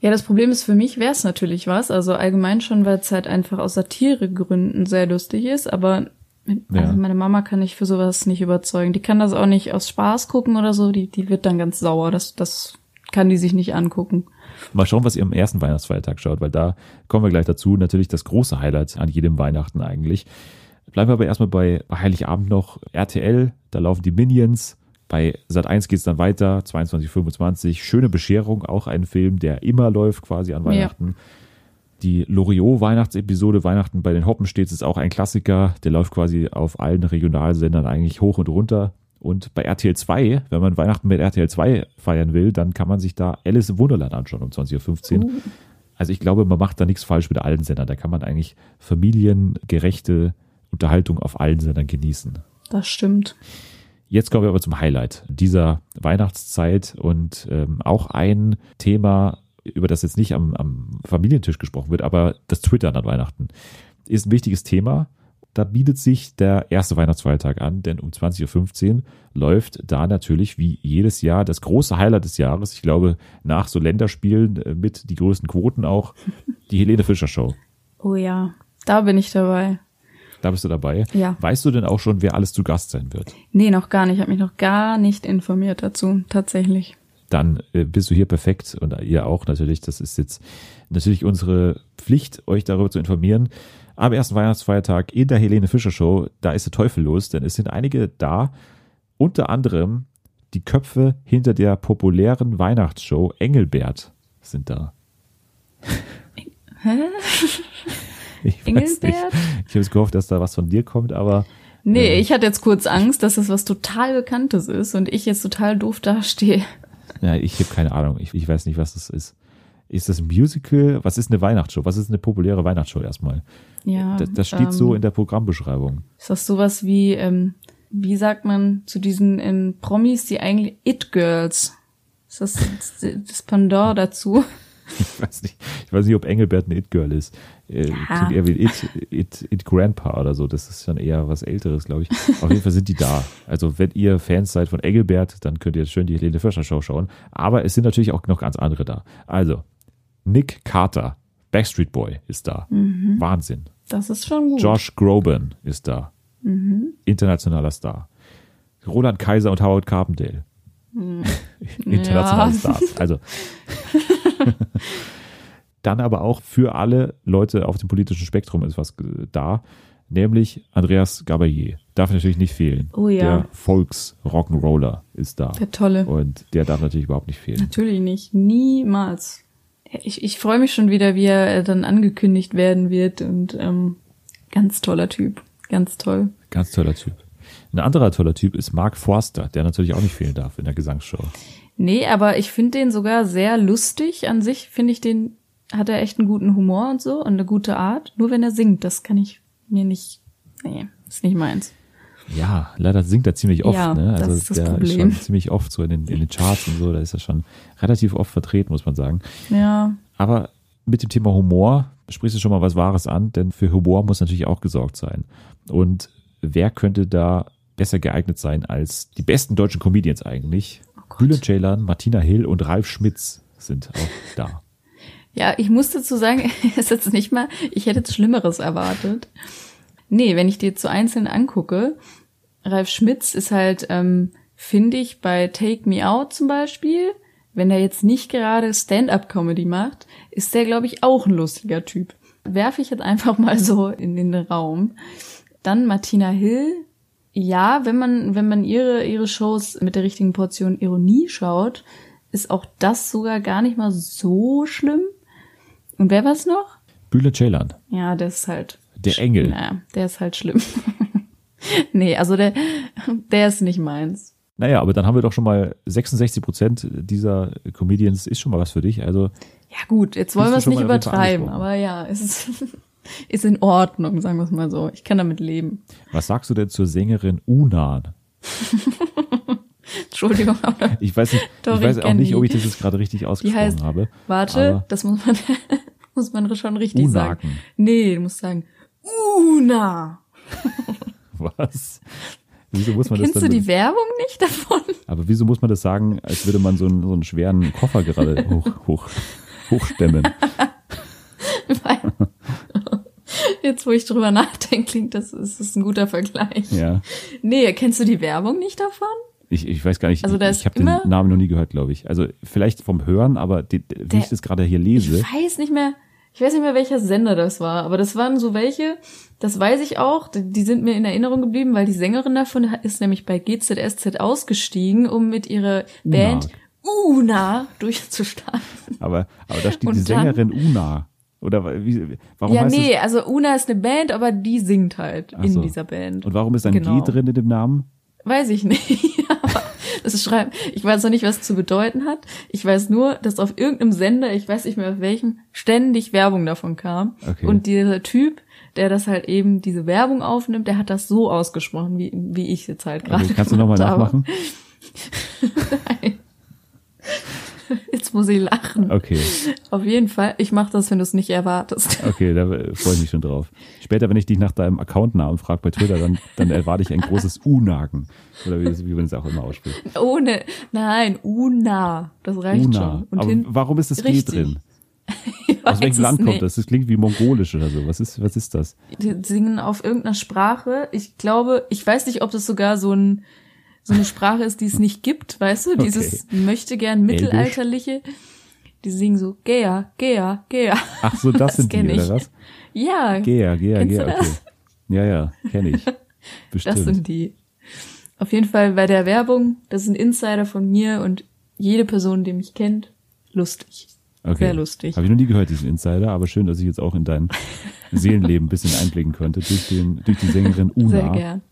Ja, das Problem ist für mich wäre es natürlich was. Also allgemein schon, weil es halt einfach aus Satiregründen sehr lustig ist. Aber Ja. also meine Mama kann ich für sowas nicht überzeugen. Die kann das auch nicht aus Spaß gucken oder so. Die, die wird dann ganz sauer. Das, das kann die sich nicht angucken. Mal schauen, was ihr am ersten Weihnachtsfeiertag schaut, weil da kommen wir gleich dazu. Natürlich das große Highlight an jedem Weihnachten eigentlich. Bleiben wir aber erstmal bei, Heiligabend noch. RTL, da laufen die Minions. Bei Sat 1 geht es dann weiter, 22.25 Schöne Bescherung, auch ein Film, der immer läuft quasi an Ja. Weihnachten. Die Loriot-Weihnachtsepisode Weihnachten bei den Hoppenstedts ist auch ein Klassiker. Der läuft quasi auf allen Regionalsendern eigentlich hoch und runter. Und bei RTL 2, wenn man Weihnachten mit RTL 2 feiern will, dann kann man sich da Alice im Wunderland anschauen um 20.15 Uhr. Uh. Also ich glaube, man macht da nichts falsch mit allen Sendern. Da kann man eigentlich familiengerechte Unterhaltung auf allen Sendern genießen. Das stimmt. Jetzt kommen wir aber zum Highlight dieser Weihnachtszeit und ähm, auch ein Thema, über das jetzt nicht am, am Familientisch gesprochen wird, aber das Twittern an Weihnachten ist ein wichtiges Thema. Da bietet sich der erste Weihnachtsfeiertag an, denn um 20.15 Uhr läuft da natürlich wie jedes Jahr das große Highlight des Jahres. Ich glaube, nach so Länderspielen äh, mit die größten Quoten auch, die Helene Fischer Show. Oh ja, da bin ich dabei. Da bist du dabei. Ja. Weißt du denn auch schon, wer alles zu Gast sein wird? Nee, noch gar nicht. Ich habe mich noch gar nicht informiert dazu, tatsächlich. Dann äh, bist du hier perfekt und ihr auch natürlich. Das ist jetzt natürlich unsere Pflicht, euch darüber zu informieren. Am ersten Weihnachtsfeiertag in der Helene Fischer Show, da ist der Teufel los, denn es sind einige da, unter anderem die Köpfe hinter der populären Weihnachtsshow Engelbert sind da. Hä? (laughs) Ich weiß Engelbert? nicht. Ich habe jetzt gehofft, dass da was von dir kommt, aber Nee, ich hatte jetzt kurz Angst, dass das was total Bekanntes ist und ich jetzt total doof dastehe. ja, ich habe keine Ahnung. Ich, ich weiß nicht, was das ist. Ist das ein Musical? Was ist eine Weihnachtsshow? Was ist eine populäre Weihnachtsshow erstmal? Ja. Das, das steht ähm, so in der Programmbeschreibung. Ist das sowas wie, ähm, wie sagt man zu diesen ähm, Promis, die eigentlich It-Girls? Ist das das, Pendant dazu? (laughs) Ich weiß nicht, ich weiß nicht, ob Engelbert ein It-Girl ist. Äh, Ja. Klingt eher wie It, It, It Grandpa oder so. Das ist schon eher was Älteres, glaube ich. Auf jeden Fall sind die da. Also, wenn ihr Fans seid von Engelbert, dann könnt ihr schön die Helene Fischer Show schauen. Aber es sind natürlich auch noch ganz andere da. Also, Nick Carter, Backstreet Boy, ist da. Mhm. Wahnsinn. Das ist schon gut. Josh Groban ist da. Mhm. Internationaler Star. Roland Kaiser und Howard Carpendale. Hm. (laughs) internationale Ja. Stars. Also. (laughs) Dann aber auch für alle Leute auf dem politischen Spektrum ist was äh, da, nämlich Andreas Gabalier. Darf natürlich nicht fehlen. Oh ja. Der Volks-Rock'n'Roller ist da. Der Tolle. Und der darf natürlich überhaupt nicht fehlen. Natürlich nicht. Niemals. Ich, ich freue mich schon wieder, wie er äh, dann angekündigt werden wird und ähm, ganz toller Typ. Ganz toll. Ganz toller Typ. Ein anderer toller Typ ist Mark Forster, der natürlich auch nicht fehlen darf in der Gesangsshow. Nee, aber ich finde den sogar sehr lustig. An sich finde ich den, hat er echt einen guten Humor und so und eine gute Art. Nur wenn er singt, das kann ich mir nicht, nee, ist nicht meins. Ja, leider singt er ziemlich oft. Ja, ne? das Also ist das der ist Problem. schon ziemlich oft so in den, in den Charts und so. Da ist er schon relativ oft vertreten, muss man sagen. Ja, Aber mit dem Thema Humor sprichst du schon mal was Wahres an, denn für Humor muss natürlich auch gesorgt sein. Und wer könnte da besser geeignet sein als die besten deutschen Comedians eigentlich? Bülent Ceylan, Martina Hill und Ralf Schmitz sind auch da. Ja, ich muss dazu sagen, (laughs) ist jetzt nicht mal, ich hätte jetzt Schlimmeres erwartet. Nee, wenn ich dir zu einzeln angucke, Ralf Schmitz ist halt, ähm, finde ich, bei Take Me Out zum Beispiel, wenn er jetzt nicht gerade Stand-up-Comedy macht, ist der, glaube ich, auch ein lustiger Typ. Werfe ich jetzt einfach mal so in den Raum. Dann Martina Hill. Ja, wenn man, wenn man ihre, ihre Shows mit der richtigen Portion Ironie schaut, ist auch das sogar gar nicht mal so schlimm. Und wer war's noch? Bülent Ceylan, Ja, der ist halt. der Engel. Naja, der ist halt schlimm. (laughs) nee, also der, der ist nicht meins. Naja, aber dann haben wir doch schon mal 66 Prozent dieser Comedians ist schon mal was für dich. Also Ja gut, jetzt wollen wir es nicht übertreiben, aber ja, es ist, (laughs) ist in Ordnung, sagen wir es mal so. Ich kann damit leben. was sagst du denn zur Sängerin Unan? (laughs) Entschuldigung, aber Ich weiß nicht, ich weiß auch nicht, ob ich das jetzt gerade richtig ausgesprochen habe. warte, das muss man, (laughs) muss man schon richtig sagen. Unaken. Nee, du musst sagen, Una. (laughs) Was? Wieso muss man Kennst das du dann die Werbung nicht davon? Aber wieso muss man das sagen, als würde man so einen, so einen schweren Koffer gerade (laughs) hoch, hoch, hochstemmen? Jetzt, wo ich drüber nachdenke, klingt das, ist das ein guter Vergleich. Ja. Nee, kennst du die Werbung nicht davon? Ich, ich weiß gar nicht, Also ich, ich habe den Namen noch nie gehört, glaube ich. Also vielleicht vom Hören, aber die, wie Der- ich das gerade hier lese, Ich weiß nicht mehr, ich weiß nicht mehr, welcher Sender das war, aber das waren so welche, das weiß ich auch, die sind mir in Erinnerung geblieben, weil die Sängerin davon ist nämlich bei GZSZ ausgestiegen, um mit ihrer Una. Band Una durchzustarten. aber, aber da steht Und die dann- Sängerin Una. Oder wie, warum ja, heißt nee, es? also Una ist eine Band, aber die singt halt Ach in so. dieser Band. Und warum ist ein Genau. G drin in dem Namen? Weiß ich nicht. (laughs) aber Das schreibt, ich weiß noch nicht, was es zu bedeuten hat. Ich weiß nur, dass auf irgendeinem Sender, ich weiß nicht mehr auf welchem, ständig Werbung davon kam. Okay. Und dieser Typ, der das halt eben, diese Werbung aufnimmt, der hat das so ausgesprochen, wie, wie ich jetzt halt gerade. Okay, kannst du nochmal nachmachen? (laughs) Nein. Jetzt muss ich lachen. Okay. Auf jeden Fall. Ich mache das, wenn du es nicht erwartest. Okay, da freue ich mich schon drauf. Später, wenn ich dich nach deinem Accountnamen frage bei Twitter, dann, dann erwarte ich ein großes U-Nagen. Oder wie, wie man es auch immer ausspricht. Ohne, nein, Una. Das reicht Una. schon. Und Aber hin- warum ist das G drin? (laughs) Aus welchem Land kommt das? Das klingt wie mongolisch oder so. Was ist, was ist das? Die singen auf irgendeiner Sprache. Ich glaube, ich weiß nicht, ob das sogar so ein so eine Sprache ist, die es nicht gibt, weißt du? Dieses möchte gern mittelalterliche. Die singen so Gea, Gea, Gea. Ach so, das, (laughs) sind die, ich. oder was? Ja. Gea, Gea, Gea, okay. das? Ja, ja, kenne ich. (laughs) Bestimmt. Das sind die. Auf jeden Fall bei der Werbung, das ist ein Insider von mir und jede Person, die mich kennt, lustig. Okay. Sehr lustig. Habe ich noch nie gehört, diesen Insider, aber schön, dass ich jetzt auch in dein (laughs) Seelenleben ein bisschen einblicken konnte durch, den, durch die Sängerin Una. Sehr gern.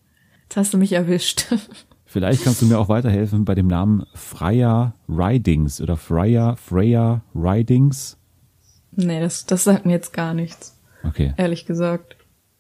Jetzt hast du mich erwischt. Vielleicht kannst du mir auch weiterhelfen bei dem Namen Freya Ridings oder Freya, Freya Ridings. nee, das, das sagt mir jetzt gar nichts, Okay. ehrlich gesagt.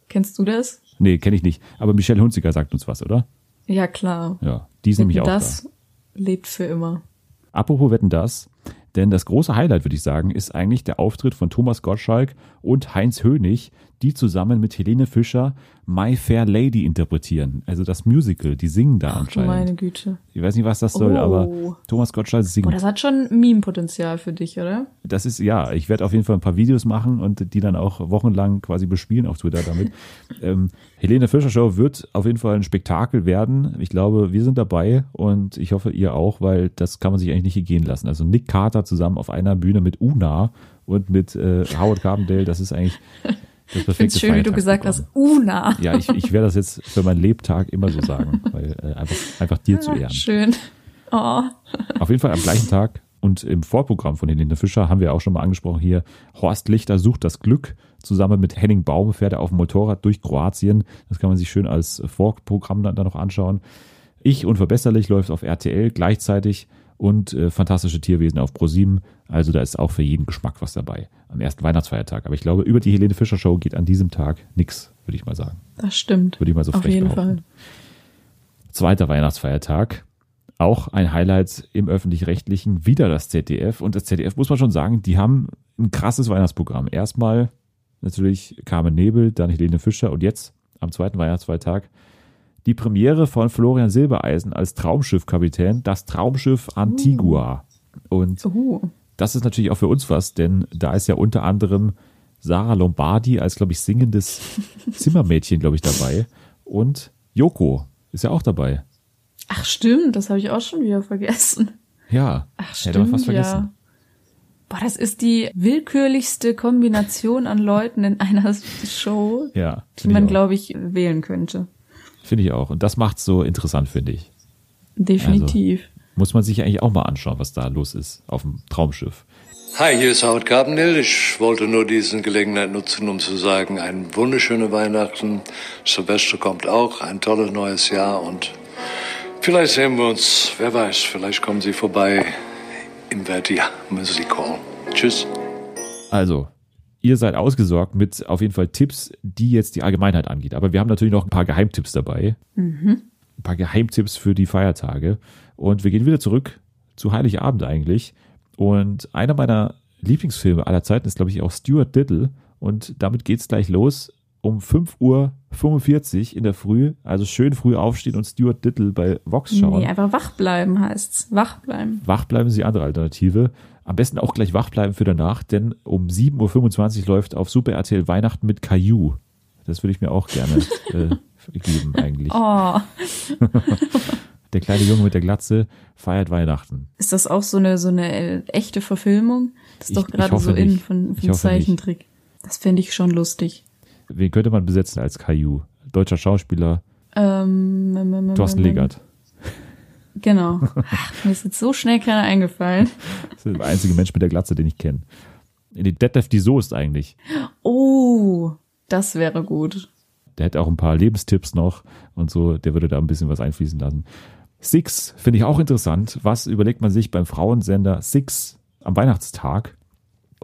Kennst du das? Nee, kenne ich nicht. Aber Michelle Hunziker sagt uns was, oder? Ja, klar. Ja, die ist nämlich auch das da. lebt für immer. Apropos Wetten das, denn das große Highlight, würde ich sagen, ist eigentlich der Auftritt von Thomas Gottschalk und Heinz Hönig, die zusammen mit Helene Fischer My Fair Lady interpretieren. Also das Musical, die singen da Du anscheinend. meine Güte. Ich weiß nicht, was das soll, Oh. aber Thomas Gottschalk singt. Boah, das hat schon Meme-Potenzial für dich, oder? Das ist, ja, ich werde auf jeden Fall ein paar Videos machen und die dann auch wochenlang quasi bespielen auf Twitter damit. (laughs) ähm, Helene Fischer Show wird auf jeden Fall ein Spektakel werden. Ich glaube, wir sind dabei und ich hoffe, ihr auch, weil das kann man sich eigentlich nicht gehen lassen. Also Nick Carter zusammen auf einer Bühne mit Una und mit äh, Howard Carbondale, das ist eigentlich das Ich perfekte finde schön, wie du gesagt hast, Una. Ja, ich, ich werde das jetzt für meinen Lebtag immer so sagen, (laughs) weil äh, einfach, einfach dir zu Ah, ehren. Schön. Oh. Auf jeden Fall am gleichen Tag und im Vorprogramm von Helene Fischer haben wir auch schon mal angesprochen hier, Horst Lichter sucht das Glück. Zusammen mit Henning Baum fährt er auf dem Motorrad durch Kroatien. Das kann man sich schön als Vorprogramm dann, dann noch anschauen. Ich unverbesserlich läuft auf RTL gleichzeitig und äh, fantastische Tierwesen auf ProSieben. Also da ist auch für jeden Geschmack was dabei am ersten Weihnachtsfeiertag. Aber ich glaube, über die Helene Fischer Show geht an diesem Tag nix, würde ich mal sagen. Das stimmt. Würde ich mal so Auf frech jeden behaupten. Fall. Zweiter Weihnachtsfeiertag. Auch ein Highlight im öffentlich-rechtlichen, wieder das ZDF. Und das ZDF muss man schon sagen, die haben ein krasses Weihnachtsprogramm. Erstmal natürlich Carmen Nebel, dann Helene Fischer und jetzt am zweiten Weihnachtsfeiertag die Premiere von Florian Silbereisen als Traumschiffkapitän, das Traumschiff Antigua. Und Uh. das ist natürlich auch für uns was, denn da ist ja unter anderem Sarah Lombardi als, glaube ich, singendes (laughs) Zimmermädchen, glaube ich, dabei. Und Joko ist ja auch dabei. Ach stimmt, das habe ich auch schon wieder vergessen. Ja, Ach hätte man stimmt, fast vergessen. ja. Boah, das ist die willkürlichste Kombination an Leuten in einer Show, Ja, die man, glaube ich, wählen könnte. Finde ich auch. Und das macht's so interessant, finde ich. Definitiv. Muss man sich eigentlich auch mal anschauen, was da los ist auf dem Traumschiff. Hi, hier ist Howard Carbonell. Ich wollte nur diese Gelegenheit nutzen, um zu sagen, ein wunderschöne Weihnachten. Silvester kommt auch, ein tolles neues Jahr und vielleicht sehen wir uns, wer weiß, vielleicht kommen Sie vorbei im Verdi Music Hall. Tschüss. Also, ihr seid ausgesorgt mit auf jeden Fall Tipps, die jetzt die Allgemeinheit angeht. Aber wir haben natürlich noch ein paar Geheimtipps dabei. Mhm. Ein paar Geheimtipps für die Feiertage. Und wir gehen wieder zurück zu Heiligabend eigentlich. Und einer meiner Lieblingsfilme aller Zeiten ist, glaube ich, auch Stuart Little. Und damit geht's gleich los um 5.45 Uhr in der Früh. Also schön früh aufstehen und Stuart Little bei Vox schauen. Nee, einfach wach bleiben heißt's. Wach bleiben. Wach bleiben ist die andere Alternative. Am besten auch gleich wach bleiben für danach, denn um 7.25 Uhr läuft auf Super RTL Weihnachten mit Caillou. Das würde ich mir auch gerne (laughs) äh, geben eigentlich. Oh. (laughs) Der kleine Junge mit der Glatze feiert Weihnachten. Ist das auch so eine, so eine äh, echte Verfilmung? Das ist Ich- doch gerade so in nicht. von, Ich von hoffe nicht. Zeichentrick. Das fände ich schon lustig. Wen könnte man besetzen als Caillou? Deutscher Schauspieler ähm, Thorsten ähm, Legert. Genau. Ach, mir ist jetzt so schnell keiner eingefallen. Das ist der einzige Mensch mit der Glatze, den ich kenne. Die Detlef die Soest eigentlich. Oh, das wäre gut. Der hätte auch ein paar Lebenstipps noch und so. Der würde da ein bisschen was einfließen lassen. Six finde ich auch interessant. Was überlegt man sich beim Frauensender Six am Weihnachtstag?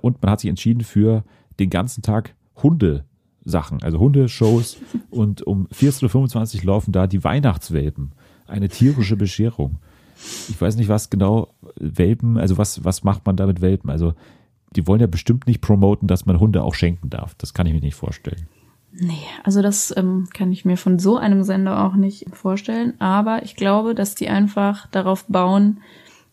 Und man hat sich entschieden für den ganzen Tag Hundesachen, also Hundeshows. Und um 14.25 Uhr laufen da die Weihnachtswelpen. Eine tierische Bescherung. Ich weiß nicht, was genau Welpen, also was, was macht man da mit Welpen? Also die wollen ja bestimmt nicht promoten, dass man Hunde auch schenken darf. Das kann ich mir nicht vorstellen. Nee, also das ähm, kann ich mir von so einem Sender auch nicht vorstellen. Aber ich glaube, dass die einfach darauf bauen,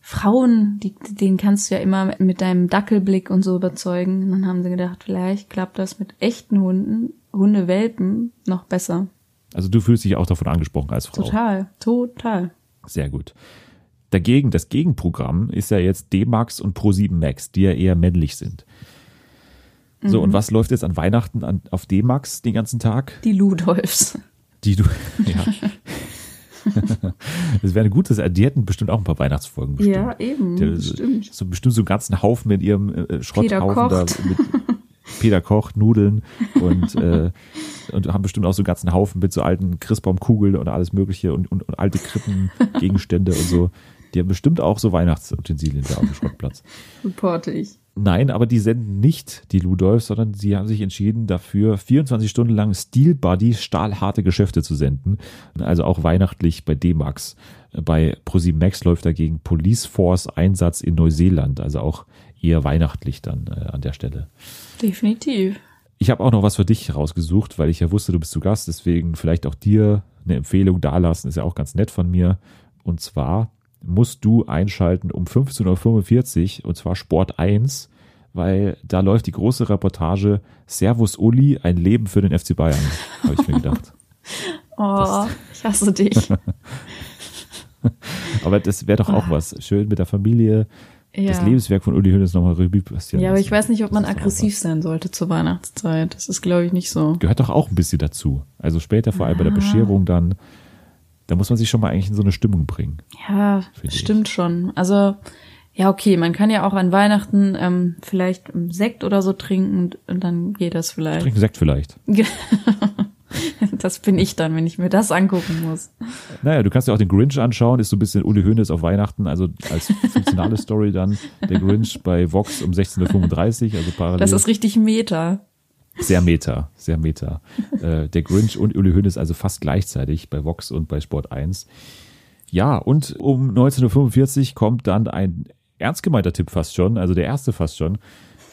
Frauen, die, den kannst du ja immer mit deinem Dackelblick und so überzeugen. Und dann haben sie gedacht, vielleicht klappt das mit echten Hunden, Hundewelpen, noch besser. Also du fühlst dich auch davon angesprochen als Frau. Total, total. Sehr gut. Dagegen, das Gegenprogramm ist ja jetzt D-Max und Pro7 Max, die ja eher männlich sind. So, Mhm. und was läuft jetzt an Weihnachten an, auf D-Max den ganzen Tag? Die Ludolfs. Die du, (laughs) ja. das wäre ein gutes, die hätten bestimmt auch ein paar Weihnachtsfolgen. Bestimmt. Ja, eben, Die- stimmt. So bestimmt so einen ganzen Haufen mit ihrem äh, Schrotthaufen da mit Peter kocht Nudeln und, (laughs) äh, und haben bestimmt auch so einen ganzen Haufen mit so alten Christbaumkugeln und alles mögliche und, und, und alte Krippengegenstände und so. Die haben bestimmt auch so Weihnachtsutensilien da auf dem Schrottplatz. Reporte ich. Nein, aber die senden nicht die Ludolfs, sondern sie haben sich entschieden, dafür 24 Stunden lang Steel Buddy stahlharte Geschäfte zu senden. Also auch weihnachtlich bei D-Max. Bei ProSieben Max läuft dagegen Police Force Einsatz in Neuseeland. Also auch eher weihnachtlich dann äh, an der Stelle. Definitiv. Ich habe auch noch was für dich rausgesucht, weil ich ja wusste, du bist zu Gast. Deswegen vielleicht auch dir eine Empfehlung dalassen. Ist ja auch ganz nett von mir. Und zwar musst du einschalten um 15.45 Uhr und zwar Sport 1, weil da läuft die große Reportage Servus Uli, ein Leben für den FC Bayern, habe ich mir gedacht. (laughs) Oh, ich hasse dich. (laughs) Aber das wäre doch auch was. Schön mit der Familie. Das Ja. Lebenswerk von Uli Hoeneß nochmal Revue passieren Ja, aber ich weiß nicht, ob man aggressiv sein sollte zur Weihnachtszeit. Das ist, glaube ich, nicht so. Gehört doch auch ein bisschen dazu. Also später, vor allem bei der Ah. Bescherung dann, da muss man sich schon mal eigentlich in so eine Stimmung bringen. Ja, Finde ich. stimmt schon. Also, ja, okay, man kann ja auch an Weihnachten ähm, vielleicht Sekt oder so trinken und, und dann geht das vielleicht. Trinken Sekt vielleicht. (laughs) (laughs) das bin ich dann, wenn ich mir das angucken muss. Naja, du kannst dir auch den Grinch anschauen, ist so ein bisschen Uli Hoeneß auf Weihnachten, also als (laughs) fiktionale Story dann der Grinch bei Vox um 16.35 Uhr, also parallel. Das ist richtig Meta. sehr meta, sehr meta. äh, der Grinch und Uli Hoeneß also fast gleichzeitig bei Vox und bei Sport 1. Ja, und um 19.45 Uhr kommt dann ein ernst gemeinter Tipp fast schon, also der erste fast schon.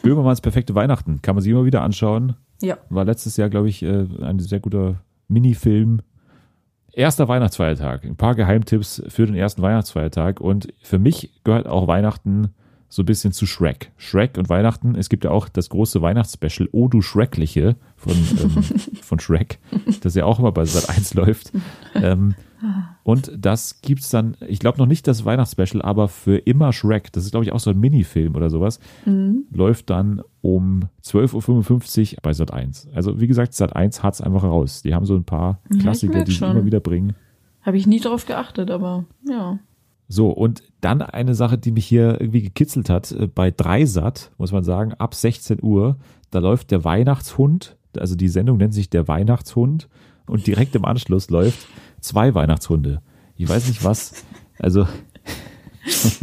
Böhmermanns perfekte Weihnachten, kann man sich immer wieder anschauen. Ja. War letztes Jahr, glaube ich, äh, ein sehr guter Minifilm. Erster Weihnachtsfeiertag. Ein paar Geheimtipps für den ersten Weihnachtsfeiertag. Und für mich gehört auch Weihnachten so ein bisschen zu Shrek. Shrek und Weihnachten. Es gibt ja auch das große Weihnachtsspecial Oh du Schreckliche von, ähm, (laughs) von Shrek, das ja auch immer bei Sat 1 läuft. Ähm, und das gibt's dann, ich glaube noch nicht das Weihnachtsspecial, aber für immer Shrek, das ist glaube ich auch so ein Minifilm oder sowas, Mhm. läuft dann um 12.55 Uhr bei Sat 1. Also wie gesagt, Sat 1 hat's einfach raus. Die haben so ein paar Ja, Klassiker, merk die sie immer wieder bringen. Habe ich nie drauf geachtet, aber ja. So, und dann eine Sache, die mich hier irgendwie gekitzelt hat, äh, bei Dreisat, muss man sagen, ab 16 Uhr, da läuft der Weihnachtshund, also die Sendung nennt sich der Weihnachtshund und direkt im Anschluss läuft zwei Weihnachtshunde. Ich weiß nicht was, also (laughs) nicht,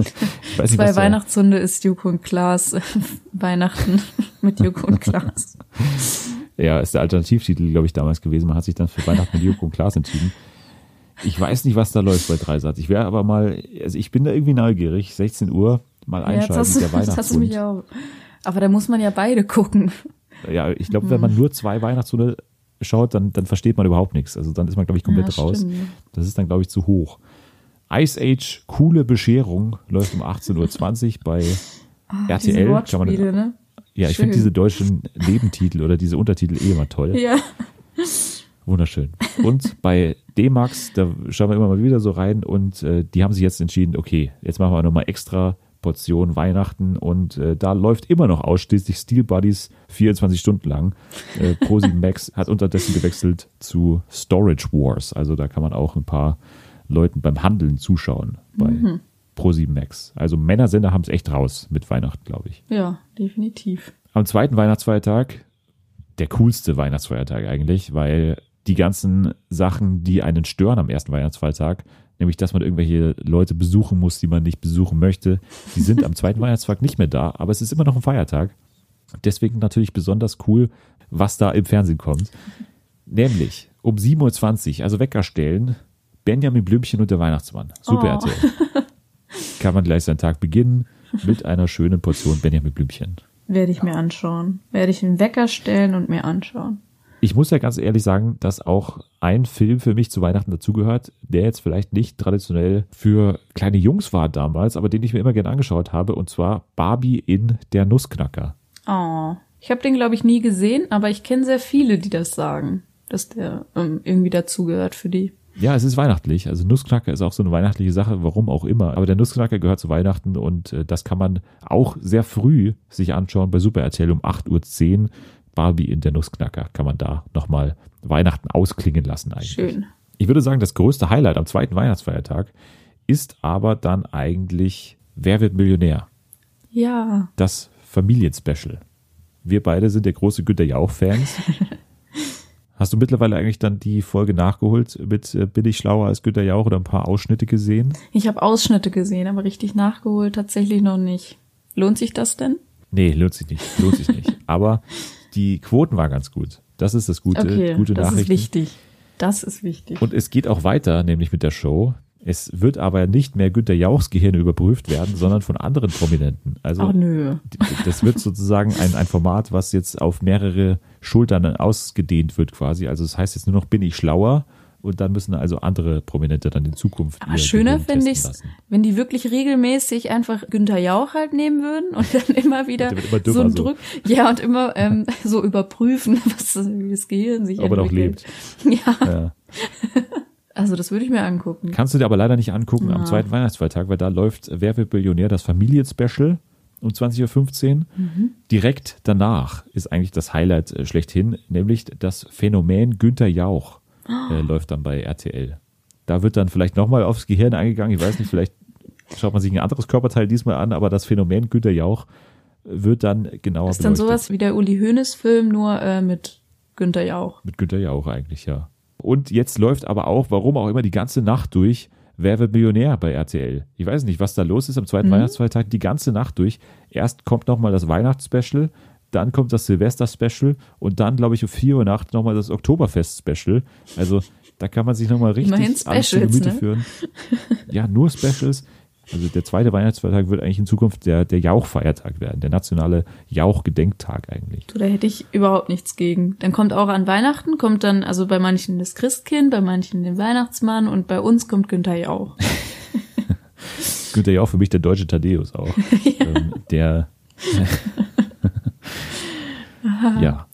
Zwei da- Weihnachtshunde ist Joko und Klaas. (laughs) Weihnachten mit Joko und Klaas. Ja, ist der Alternativtitel, glaube ich, damals gewesen. Man hat sich dann für Weihnachten mit Joko und Klaas entschieden. Ich weiß nicht, was da läuft bei Dreisat. Ich wäre aber mal, also ich bin da irgendwie neugierig. 16 Uhr mal Ja, einschalten, hast, du, der (laughs) jetzt hast du mich auch. Aber da muss man ja beide gucken. Ja, ich glaube, wenn man nur zwei Weihnachtshunde schaut, dann, dann versteht man überhaupt nichts. Also dann ist man, glaube ich, komplett Ja, raus. Das ist dann, glaube ich, zu hoch. Ice Age, coole Bescherung, läuft um 18.20 Uhr (laughs) bei Ah, RTL. Kann man, ne? ja, ich Schön. finde diese deutschen Nebentitel oder diese Untertitel eh immer toll. Ja. Wunderschön. Und bei D-Max, da schauen wir immer mal wieder so rein und äh, die haben sich jetzt entschieden, okay, jetzt machen wir nochmal extra Portion Weihnachten und äh, da läuft immer noch ausschließlich Steel Buddies 24 Stunden lang. Äh, ProSieben Max hat unterdessen gewechselt zu Storage Wars, also da kann man auch ein paar Leuten beim Handeln zuschauen bei Mhm. ProSieben Max. Also Männersender haben es echt raus mit Weihnachten, glaube ich. Ja, definitiv. Am zweiten Weihnachtsfeiertag, der coolste Weihnachtsfeiertag eigentlich, weil die ganzen Sachen, die einen stören am ersten Weihnachtsfeiertag, nämlich dass man irgendwelche Leute besuchen muss, die man nicht besuchen möchte. Die sind am zweiten Weihnachtstag nicht mehr da, aber es ist immer noch ein Feiertag. Deswegen natürlich besonders cool, was da im Fernsehen kommt. Nämlich um 7.20 Uhr, also Wecker stellen, Benjamin Blümchen und der Weihnachtsmann. Super Oh. RTL. Kann man gleich seinen Tag beginnen mit einer schönen Portion Benjamin Blümchen. Werde ich mir anschauen. Werde ich einen Wecker stellen und mir anschauen. Ich muss ja ganz ehrlich sagen, dass auch ein Film für mich zu Weihnachten dazugehört, der jetzt vielleicht nicht traditionell für kleine Jungs war damals, aber den ich mir immer gerne angeschaut habe, und zwar Barbie in der Nussknacker. Oh. Ich habe den, glaube ich, nie gesehen, aber ich kenne sehr viele, die das sagen, dass der ähm, irgendwie dazugehört für die. Ja, es ist weihnachtlich. Also Nussknacker ist auch so eine weihnachtliche Sache, warum auch immer. Aber der Nussknacker gehört zu Weihnachten und äh, das kann man auch sehr früh sich anschauen bei Super RTL um 8.10 Uhr. Barbie in der Nussknacker kann man da nochmal Weihnachten ausklingen lassen eigentlich. Schön. Ich würde sagen, das größte Highlight am zweiten Weihnachtsfeiertag ist aber dann eigentlich Wer wird Millionär? Ja. Das Familienspecial. Wir beide sind der große Günter Jauch-Fans. (laughs) Hast du mittlerweile eigentlich dann die Folge nachgeholt mit äh, Bin ich schlauer als Günter Jauch oder ein paar Ausschnitte gesehen? Ich habe Ausschnitte gesehen, aber richtig nachgeholt tatsächlich noch nicht. Lohnt sich das denn? Nee, lohnt sich nicht. Lohnt sich nicht. (laughs) Aber die Quoten waren ganz gut. Das ist das gute, okay, gute das Nachrichten. ist wichtig. Das ist wichtig. Und es geht auch weiter, nämlich mit der Show. Es wird aber nicht mehr Günter Jauchs Gehirn überprüft werden, sondern von anderen Prominenten. Also Ach nö. das wird sozusagen ein, ein Format, was jetzt auf mehrere Schultern ausgedehnt wird quasi. Also das heißt jetzt nur noch, bin ich schlauer? Und dann müssen also andere Prominente dann in Zukunft Aber schöner finde lassen. wenn die wirklich regelmäßig einfach Günther Jauch halt nehmen würden und dann (laughs) immer wieder immer so ein so. Druck, ja und immer ähm, so überprüfen, (laughs) was das, wie das Gehirn sich Ob er noch entwickelt. (laughs) Ja, Ja. also das würde ich mir angucken. Kannst du dir aber leider nicht angucken am Ja. zweiten Weihnachtsfeiertag, weil da läuft Wer wird Billionär, das Familienspecial um 20.15 Uhr. Mhm. Direkt danach ist eigentlich das Highlight äh, schlechthin, nämlich das Phänomen Günther Jauch äh, läuft dann bei RTL. Da wird dann vielleicht nochmal aufs Gehirn eingegangen. Ich weiß nicht, vielleicht schaut man sich ein anderes Körperteil diesmal an, aber das Phänomen Günther Jauch wird dann genauer ist dann beleuchtet. sowas wie der Uli Hoeneß Film nur äh, mit Günther Jauch. Mit Günther Jauch eigentlich, ja. Und jetzt läuft aber auch, warum auch immer, die ganze Nacht durch Wer wird Millionär bei RTL? Ich weiß nicht, was da los ist am zweiten Mhm. Weihnachtsfeiertag, die ganze Nacht durch. Erst kommt nochmal das Weihnachtsspecial, dann kommt das Silvester-Special und dann, glaube ich, um 4 Uhr Nacht nochmal das Oktoberfest-Special. Also da kann man sich nochmal richtig alles zu Specials, Gemüte ne? führen. Ja, nur Specials. Also der zweite Weihnachtsfeiertag wird eigentlich in Zukunft der, der Jauch-Feiertag werden, der nationale Jauch-Gedenktag eigentlich. Du, da hätte ich überhaupt nichts gegen. Dann kommt auch an Weihnachten, kommt dann, also bei manchen das Christkind, bei manchen den Weihnachtsmann und bei uns kommt Günther Jauch. (laughs) Günther Jauch für mich der deutsche Thaddeus auch. (laughs) ähm, der (laughs) ja.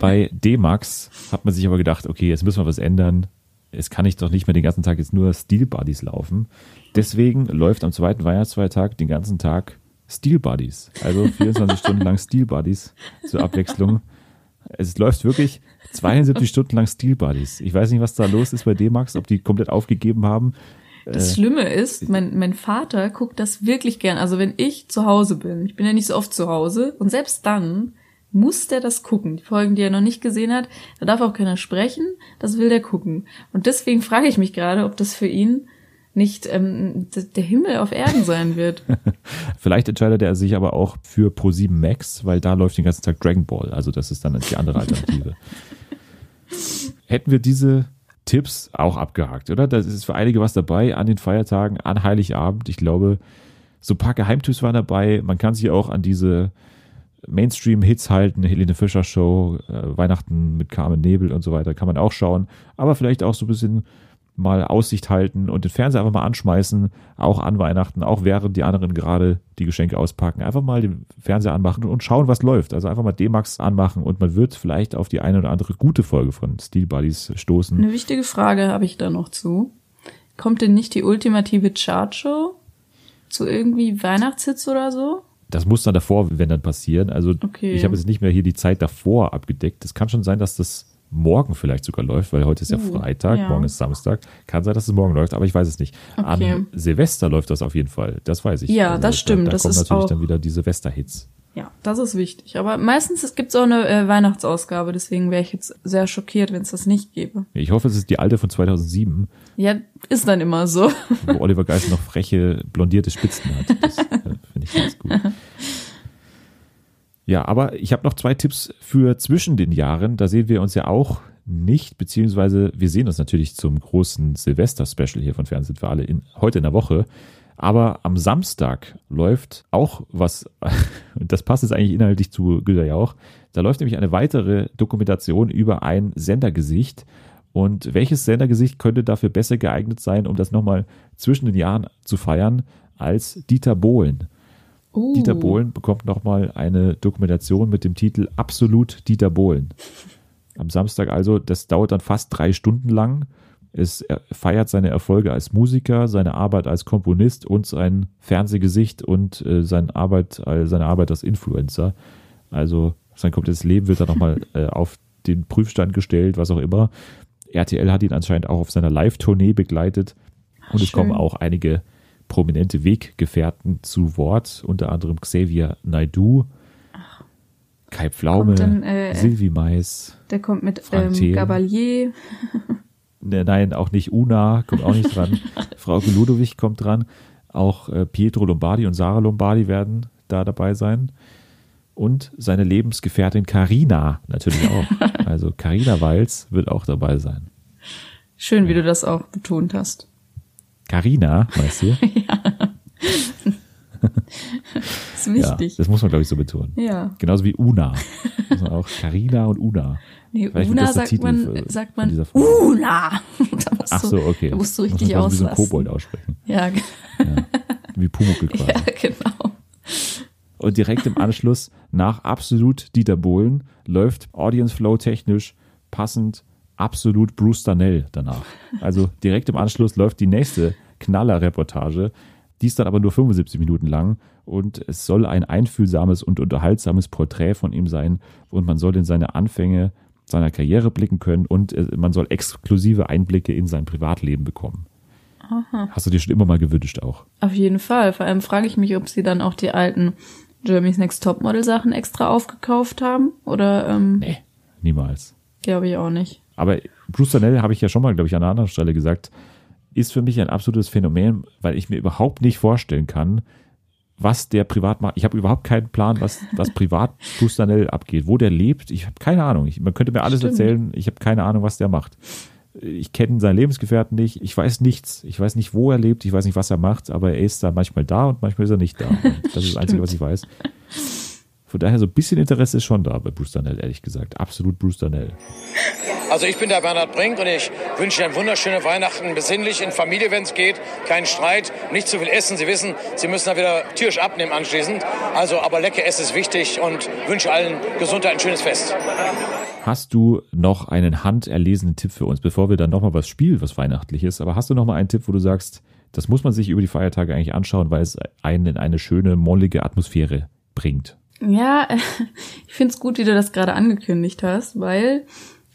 Bei D-Max hat man sich aber gedacht, okay, jetzt müssen wir was ändern. Es kann nicht doch nicht mehr den ganzen Tag jetzt nur Steel Buddies laufen. Deswegen läuft am zweiten Weihnachtsfeiertag den ganzen Tag Steel Buddies. Also 24 (laughs) Stunden lang Steel Buddies zur Abwechslung. Es läuft wirklich 72 Stunden lang Steel Buddies. Ich weiß nicht, was da los ist bei D-Max, ob die komplett aufgegeben haben. Das Äh, Schlimme ist, mein, mein Vater guckt das wirklich gern. Also wenn ich zu Hause bin, ich bin ja nicht so oft zu Hause und selbst dann muss der das gucken. Die Folgen, die er noch nicht gesehen hat, da darf auch keiner sprechen, das will der gucken. Und deswegen frage ich mich gerade, ob das für ihn nicht ähm, der Himmel auf Erden sein wird. (laughs) Vielleicht entscheidet er sich aber auch für Pro7 Max, weil da läuft den ganzen Tag Dragon Ball. Also das ist dann die andere Alternative. (laughs) Hätten wir diese Tipps auch abgehakt, oder? Da ist für einige was dabei an den Feiertagen, an Heiligabend. Ich glaube, so ein paar Geheimtipps waren dabei. Man kann sich auch an diese Mainstream-Hits halten, Helene Fischer Show, äh, Weihnachten mit Carmen Nebel und so weiter, kann man auch schauen. Aber vielleicht auch so ein bisschen mal Aussicht halten und den Fernseher einfach mal anschmeißen, auch an Weihnachten, auch während die anderen gerade die Geschenke auspacken. Einfach mal den Fernseher anmachen und schauen, was läuft. Also einfach mal D-Max anmachen und man wird vielleicht auf die eine oder andere gute Folge von Steel Buddies stoßen. Eine wichtige Frage habe ich da noch zu. Kommt denn nicht die ultimative Chartshow zu irgendwie Weihnachtshits oder so? Das muss dann davor, wenn dann passieren. Also Okay. ich habe jetzt nicht mehr hier die Zeit davor abgedeckt. Es kann schon sein, dass das morgen vielleicht sogar läuft, weil heute ist ja Uh, Freitag, ja. morgen ist Samstag. Kann sein, dass es morgen läuft, aber ich weiß es nicht. Okay. An Silvester läuft das auf jeden Fall. Das weiß ich. Ja, Also das da- stimmt. Da, Das kommen ist natürlich auch- dann wieder die Silvester-Hits. Ja, das ist wichtig. Aber meistens gibt es auch eine äh, Weihnachtsausgabe, deswegen wäre ich jetzt sehr schockiert, wenn es das nicht gäbe. Ich hoffe, es ist die alte von 2007, Ja, ist dann immer so. wo Oliver Geist noch freche, blondierte Spitzen hat. Das äh, finde ich ganz gut. Ja, aber ich habe noch zwei Tipps für zwischen den Jahren. Da sehen wir uns ja auch nicht, beziehungsweise wir sehen uns natürlich zum großen Silvester-Special hier von Fernsehen für alle in, heute in der Woche. Aber am Samstag läuft auch was, und (laughs) das passt jetzt eigentlich inhaltlich zu Güter ja auch, da läuft nämlich eine weitere Dokumentation über ein Sendergesicht. Und welches Sendergesicht könnte dafür besser geeignet sein, um das nochmal zwischen den Jahren zu feiern, als Dieter Bohlen? Uh. Dieter Bohlen bekommt nochmal eine Dokumentation mit dem Titel Absolut Dieter Bohlen. Am Samstag also, das dauert dann fast drei Stunden lang. Es er feiert seine Erfolge als Musiker, seine Arbeit als Komponist und sein Fernsehgesicht und äh, seine, Arbeit, äh, seine Arbeit als Influencer. Also sein komplettes Leben wird dann nochmal (laughs) äh, auf den Prüfstand gestellt, was auch immer. RTL hat ihn anscheinend auch auf seiner Live-Tournee begleitet. Und es schön. kommen auch einige prominente Weggefährten zu Wort, unter anderem Xavier Naidu, Kai Pflaume, dann, äh, Sylvie Mais, Der kommt mit Frank ähm. Gabalier. (laughs) Ne, Nein, auch nicht Una, kommt auch nicht dran. (laughs) Frau Ludowig kommt dran. Auch äh, Pietro Lombardi und Sarah Lombardi werden da dabei sein. Und seine Lebensgefährtin Carina natürlich auch. (laughs) Also Carina Walz wird auch dabei sein. Schön, wie du das auch betont hast. Carina, weißt du? (laughs) Das ist wichtig. Ja, das muss man, glaube ich, so betonen. Ja. Genauso wie Una. Muss man auch Carina und Una. Nee, Vielleicht Una das sagt man, für- sagt man. Una. (laughs) da musst Ach so, okay. Da musst du richtig quasi wie so ein auslassen. Kobold aussprechen. Ja, ge- (laughs) Wie Pumuckl quasi. ja, genau. Und direkt im Anschluss nach absolut Dieter Bohlen läuft Audience Flow technisch passend absolut Bruce Danell danach. Also direkt im Anschluss läuft die nächste Knaller-Reportage. Die ist dann aber nur 75 Minuten lang und es soll ein einfühlsames und unterhaltsames Porträt von ihm sein und man soll in seine Anfänge seiner Karriere blicken können und äh, man soll exklusive Einblicke in sein Privatleben bekommen. Aha. Hast du dir schon immer mal gewünscht auch? Auf jeden Fall. Vor allem frage ich mich, ob sie dann auch die alten Germany's Next Topmodel Sachen extra aufgekauft haben. Oder, ähm, Nee, niemals. glaube ich auch nicht. Aber Bruce Danell, habe ich ja schon mal, glaube ich, an einer anderen Stelle gesagt, ist für mich ein absolutes Phänomen, weil ich mir überhaupt nicht vorstellen kann, was der privat macht. Ich habe überhaupt keinen Plan, was, was privat Bruce Danell abgeht, wo der lebt. Ich habe keine Ahnung. Ich, man könnte mir alles Stimmt. erzählen. Ich habe keine Ahnung, was der macht. Ich kenne seinen Lebensgefährten nicht. Ich weiß nichts. Ich weiß nicht, wo er lebt. Ich weiß nicht, was er macht. Aber er ist da manchmal da und manchmal ist er nicht da. Und (laughs) das ist das Einzige, was ich weiß. Von daher so ein bisschen Interesse ist schon da bei Bruce Danell, ehrlich gesagt. Absolut Bruce Danell. Also ich bin der Bernhard Brink und ich wünsche Ihnen wunderschöne Weihnachten, besinnlich in Familie, wenn es geht, kein Streit, nicht zu viel essen. Sie wissen, Sie müssen da wieder Türsch abnehmen anschließend. Also, aber lecker Essen ist wichtig und wünsche allen Gesundheit, ein schönes Fest. Hast du noch einen handerlesenen Tipp für uns, bevor wir dann nochmal was spielen, was weihnachtlich ist? Aber hast du nochmal einen Tipp, wo du sagst, das muss man sich über die Feiertage eigentlich anschauen, weil es einen in eine schöne, mollige Atmosphäre bringt? Ja, (laughs) ich find's gut, wie du das gerade angekündigt hast, weil